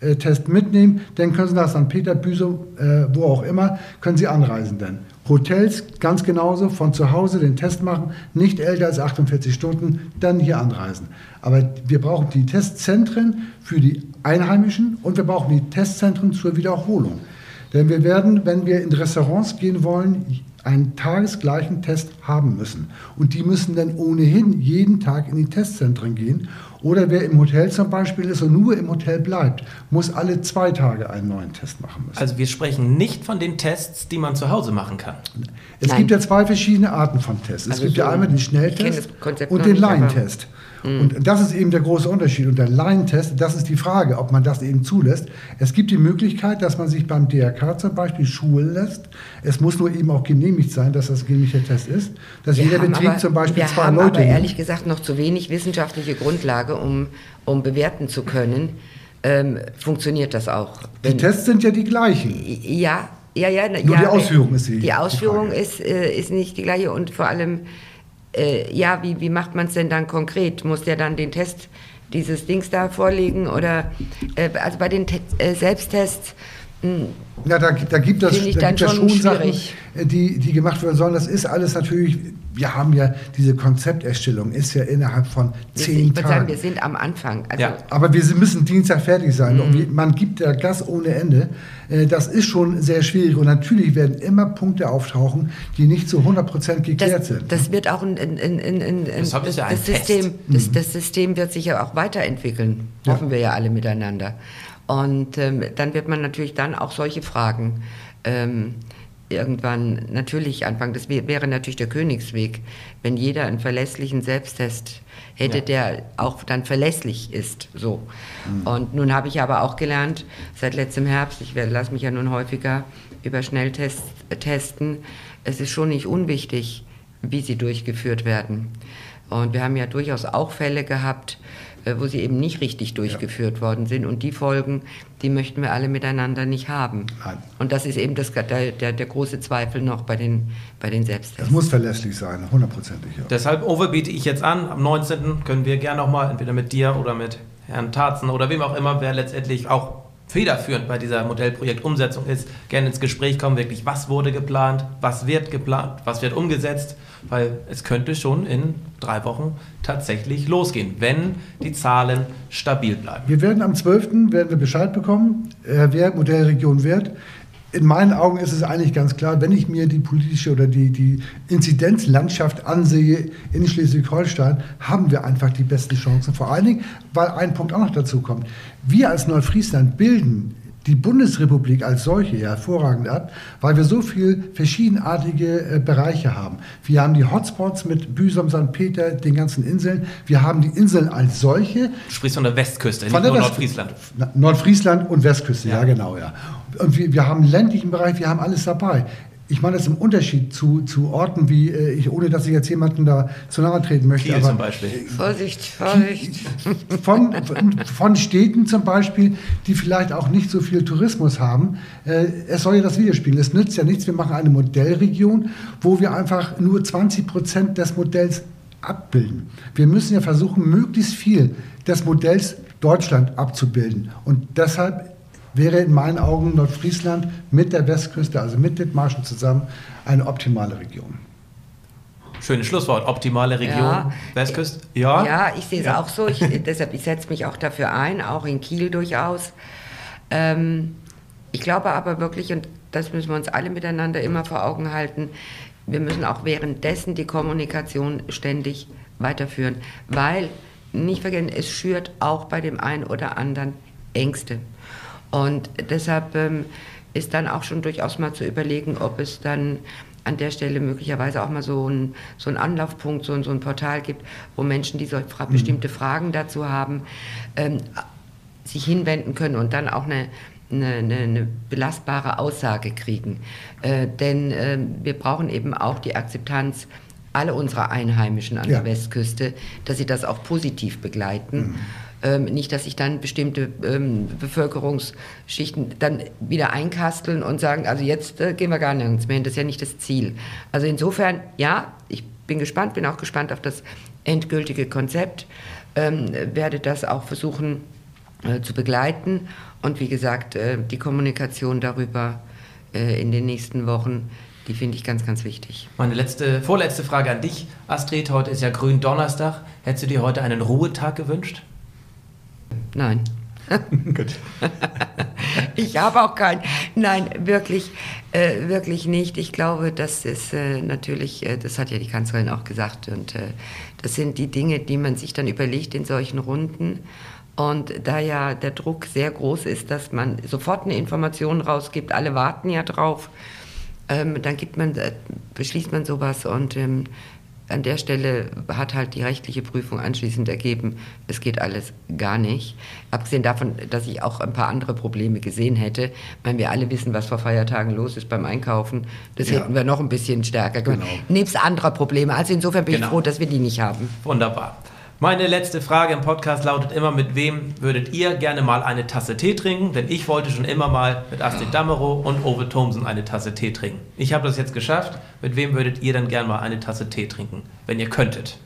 den Negativtest mitnehmen, dann können Sie nach St. Peter, Büsum, äh, wo auch immer, können Sie anreisen dann. Hotels ganz genauso, von zu Hause den Test machen, nicht älter als 48 Stunden, dann hier anreisen. Aber wir brauchen die Testzentren für die Einheimischen und wir brauchen die Testzentren zur Wiederholung. Denn wir werden, wenn wir in Restaurants gehen wollen, einen tagesgleichen Test haben müssen. Und die müssen dann ohnehin jeden Tag in die Testzentren gehen. Oder wer im Hotel zum Beispiel ist und nur im Hotel bleibt, muss alle zwei Tage einen neuen Test machen müssen. Also wir sprechen nicht von den Tests, die man zu Hause machen kann. es Nein. gibt ja zwei verschiedene Arten von Tests. Es Also gibt ja so- einmal den Schnelltest und den nicht, aber- Mhm. Und das ist eben der große Unterschied. Und der Laientest, das ist die Frage, ob man das eben zulässt. Es gibt die Möglichkeit, dass man sich beim DRK zum Beispiel schulen lässt. Es muss nur eben auch genehmigt sein, dass das ein genehmigter Test ist. Dass Wir jeder Betrieb aber, zum Beispiel zwei haben Leute aber ehrlich gesagt noch zu wenig wissenschaftliche Grundlage, um, um bewerten zu können. Ähm, funktioniert das auch? Die Wenn- Tests sind ja die gleichen. Ja, ja, ja. Nur ja, die Ausführung ist die- Die die Ausführung Frage. ist, äh, ist nicht die gleiche und vor allem, äh, ja, wie, wie macht man es denn dann konkret? Muss der dann den Test, dieses Dings da vorlegen oder, äh, also bei den Te äh, Selbsttests, mh, Ja, da, da gibt es da gibt schon schon Sachen, äh, die, die gemacht werden sollen. Das ist alles natürlich, wir haben ja diese Konzepterstellung, ist ja innerhalb von zehn ich würde sagen, Tagen. wir sind am Anfang. Also, Ja. Aber wir müssen Dienstag fertig sein. Mhm. Und man gibt ja Gas ohne Ende. Äh, Das ist schon sehr schwierig. Und natürlich werden immer Punkte auftauchen, die nicht zu 100% geklärt Das, sind. das wird auch ein, ein, ein, ein, das, ist ja ein das. System, das, das System wird sich ja auch weiterentwickeln, Ja. hoffen wir ja alle miteinander. Und ähm, dann wird man natürlich dann auch solche Fragen ähm, irgendwann natürlich anfangen. Das wäre natürlich der Königsweg, wenn jeder einen verlässlichen Selbsttest hätte, ja. der auch dann verlässlich ist. So. Mhm. Und nun habe ich aber auch gelernt, seit letztem Herbst, ich lasse mich ja nun häufiger über Schnelltests testen, es ist schon nicht unwichtig, wie sie durchgeführt werden. Und wir haben ja durchaus auch Fälle gehabt, äh, wo sie eben nicht richtig durchgeführt ja. worden sind. Und die Folgen, die möchten wir alle miteinaender nicht haben. Nein. Und das ist eben das, der, der, der, große Zweifel noch bei den, bei den Selbsttests. Es muss verlässlich sein, hundertprozentig. Ja. Deshalb, Uwe, biete ich jetzt an, am 19. können wir gerne nochmal, entweder mit dir oder mit Herrn Tarzen oder wem auch immer, wer letztendlich auch federführend bei dieser Modellprojektumsetzung ist, gerne ins Gespräch kommen, wirklich, was wurde geplant, was wird geplant, was wird umgesetzt, weil es könnte schon in drei Wochen tatsächlich losgehen, wenn die Zahlen stabil bleiben. Wir werden am 12. werden wir Bescheid bekommen, äh, wer Modellregion wird in meinen Augen ist es eigentlich ganz klar, wenn ich mir die politische oder die, die Inzidenzlandschaft ansehe in Schleswig-Holstein, haben wir einfach die besten Chancen. Vor allen Dingen, weil ein Punkt auch noch dazu kommt. Wir als Nordfriesland bilden die Bundesrepublik als solche hervorragend ab, weil wir so viele verschiedenartige äh, Bereiche haben. Wir haben die Hotspots mit Büsum, St. Peter, den ganzen Inseln. Wir haben die Inseln als solche. Du sprichst von der Westküste, von der nur Nordfriesland. Nordfriesland und Westküste, ja, ja genau, ja. Und wir, wir haben ländlichen Bereich, wir haben alles dabei. Ich meine das im Unterschied zu, zu Orten wie, äh, ich, ohne dass ich jetzt jemanden da zu nahe treten möchte. Kiel aber, zum Beispiel. Vorsicht, Vorsicht. Von, von Städten zum Beispiel, die vielleicht auch nicht so viel Tourismus haben. Äh, es soll ja das widerspiegeln. Es nützt ja nichts. Wir machen eine Modellregion, wo wir einfach nur 20 Prozent des Modells abbilden. Wir müssen ja versuchen, möglichst viel des Modells Deutschland abzubilden. Und deshalb wäre in meinen Augen Nordfriesland mit der Westküste, also mit Dithmarschen zusammen, eine optimale Region. Schönes Schlusswort, optimale Region, ja, Westküste. Ja, ja ich sehe es ja. auch so. Ich, deshalb, ich setze mich auch dafür ein, auch in Kiel durchaus. Ähm, ich glaube aber wirklich, und das müssen wir uns alle miteinander immer vor Augen halten, wir müssen auch währenddessen die Kommunikation ständig weiterführen, weil, nicht vergessen, es schürt auch bei dem einen oder anderen Ängste. Und deshalb ähm, ist dann auch schon durchaus mal zu überlegen, ob es dann an der Stelle möglicherweise auch mal so ein, so Anlaufpunkt, so ein, so ein Portal gibt, wo Menschen, die so fra mhm. bestimmte Fragen dazu haben, ähm, sich hinwenden können und dann auch eine, eine, eine, eine belastbare Aussage kriegen. Äh, denn äh, wir brauchen eben auch die Akzeptanz aller unserer Einheimischen an ja. der Westküste, dass sie das auch positiv begleiten. Mhm. Ähm, nicht, dass sich dann bestimmte ähm, Bevölkerungsschichten dann wieder einkasteln und sagen, also jetzt äh, gehen wir gar nirgends mehr hin, das ist ja nicht das Ziel. Also insofern, ja, ich bin gespannt, bin auch gespannt auf das endgültige Konzept, ähm, werde das auch versuchen äh, zu begleiten und wie gesagt, äh, die Kommunikation darüber äh, in den nächsten Wochen die finde ich ganz, ganz wichtig. Meine letzte, vorletzte Frage an dich, Astrid. Heute ist ja Gründonnerstag. Hättest du dir heute einen Ruhetag gewünscht? Nein. Gut. ich habe auch keinen. Nein, wirklich, äh, wirklich nicht. Ich glaube, das ist äh, natürlich, äh, das hat ja die Kanzlerin auch gesagt, und äh, das sind die Dinge, die man sich dann überlegt in solchen Runden. Und da ja der Druck sehr groß ist, dass man sofort eine Information rausgibt, alle warten ja drauf, ähm, dann gibt man, äh, beschließt man sowas und ähm, an der Stelle hat halt die rechtliche Prüfung anschließend ergeben, es geht alles gar nicht. Abgesehen davon, dass ich auch ein paar andere Probleme gesehen hätte. Weil wir alle wissen, was vor Feiertagen los ist beim Einkaufen. Das ja. hätten wir noch ein bisschen stärker gemacht. Genau. Nebst anderer Probleme. Also insofern bin genau. ich froh, dass wir die nicht haben. Wunderbar. Meine letzte Frage im Podcast lautet immer, mit wem würdet ihr gerne mal eine Tasse Tee trinken? Denn ich wollte schon immer mal mit Astrid Dammerow und Ove Thomsen eine Tasse Tee trinken. Ich habe das jetzt geschafft. Mit wem würdet ihr dann gerne mal eine Tasse Tee trinken, wenn ihr könntet?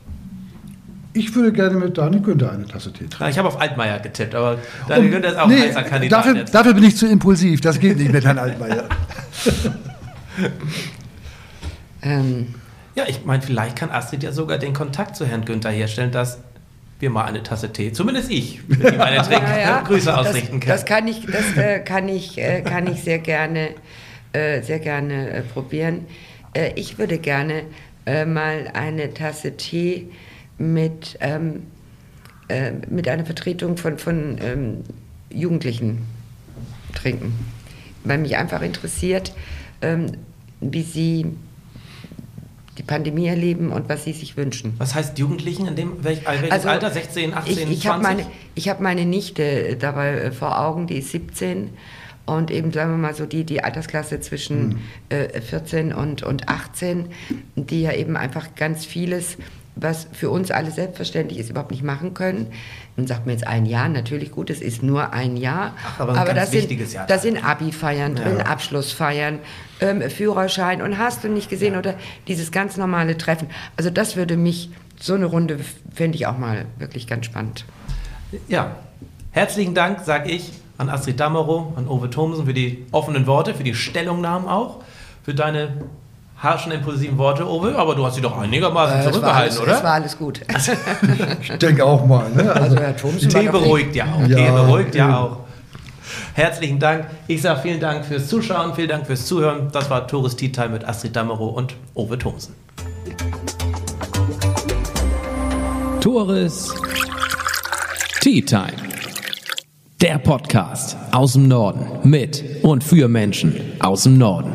Ich würde gerne mit Daniel Günther eine Tasse Tee trinken. ich habe auf Altmaier getippt, aber Daniel Günther ist auch nee, ein heißer Kandidat. Dafür, dafür, bin ich zu impulsiv. Das geht nicht mit Herrn Altmaier. ähm. Ja, ich meine, vielleicht kann Astrid ja sogar den Kontakt zu Herrn Günther herstellen, dass wir mal eine Tasse Tee, zumindest ich, mit ihm eine Trink ja, ja. Grüße ausrichten kann. Das kann ich, das äh, kann ich, äh, kann ich sehr gerne, äh, sehr gerne äh, probieren. Äh, ich würde gerne äh, mal eine Tasse Tee mit, ähm, mit einer Vertretung von, von ähm, Jugendlichen trinken. Weil mich einfach interessiert, ähm, wie Sie die Pandemie erleben und was Sie sich wünschen. Was heißt Jugendlichen? In dem welch, welches Also, Alter? 16, 18, ich, ich 20? habe meine, ich hab meine Nichte dabei äh, vor Augen, die ist 17 und eben, sagen wir mal so, die, die Altersklasse zwischen äh, 14 und, und 18, die ja eben einfach ganz vieles, was für uns alle selbstverständlich ist, überhaupt nicht machen können. Nun sagt man jetzt ein Jahr, natürlich gut, es ist nur ein Jahr. Ach, aber ein ganz da sind, wichtiges Jahr. da sind Abi-Feiern drin, Abschlussfeiern, ähm, Führerschein und hast du nicht gesehen oder dieses ganz normale Treffen. Also das würde mich, so eine Runde fände ich auch mal wirklich ganz spannend. Ja, herzlichen Dank, sage ich, an Astrid Damerow, an Ove Thomsen für die offenen Worte, für die Stellungnahmen auch, für deine harschen, impulsiven Worte, Ove. Aber du hast sie doch einigermaßen Äh, zurückgehalten, alles, oder? es war alles gut. Ich denke auch mal. Ne? Also, Also Herr Thomsen war Tee beruhigt ja auch. Ja, Tee beruhigt ja auch. Herzlichen Dank. Ich sage vielen Dank fürs Zuschauen, vielen Dank fürs Zuhören. Das war Tourist Tea Time mit Astrid Damerow und Ove Thomsen. Tores Tea Time. Der Podcast aus dem Norden mit und für Menschen aus dem Norden.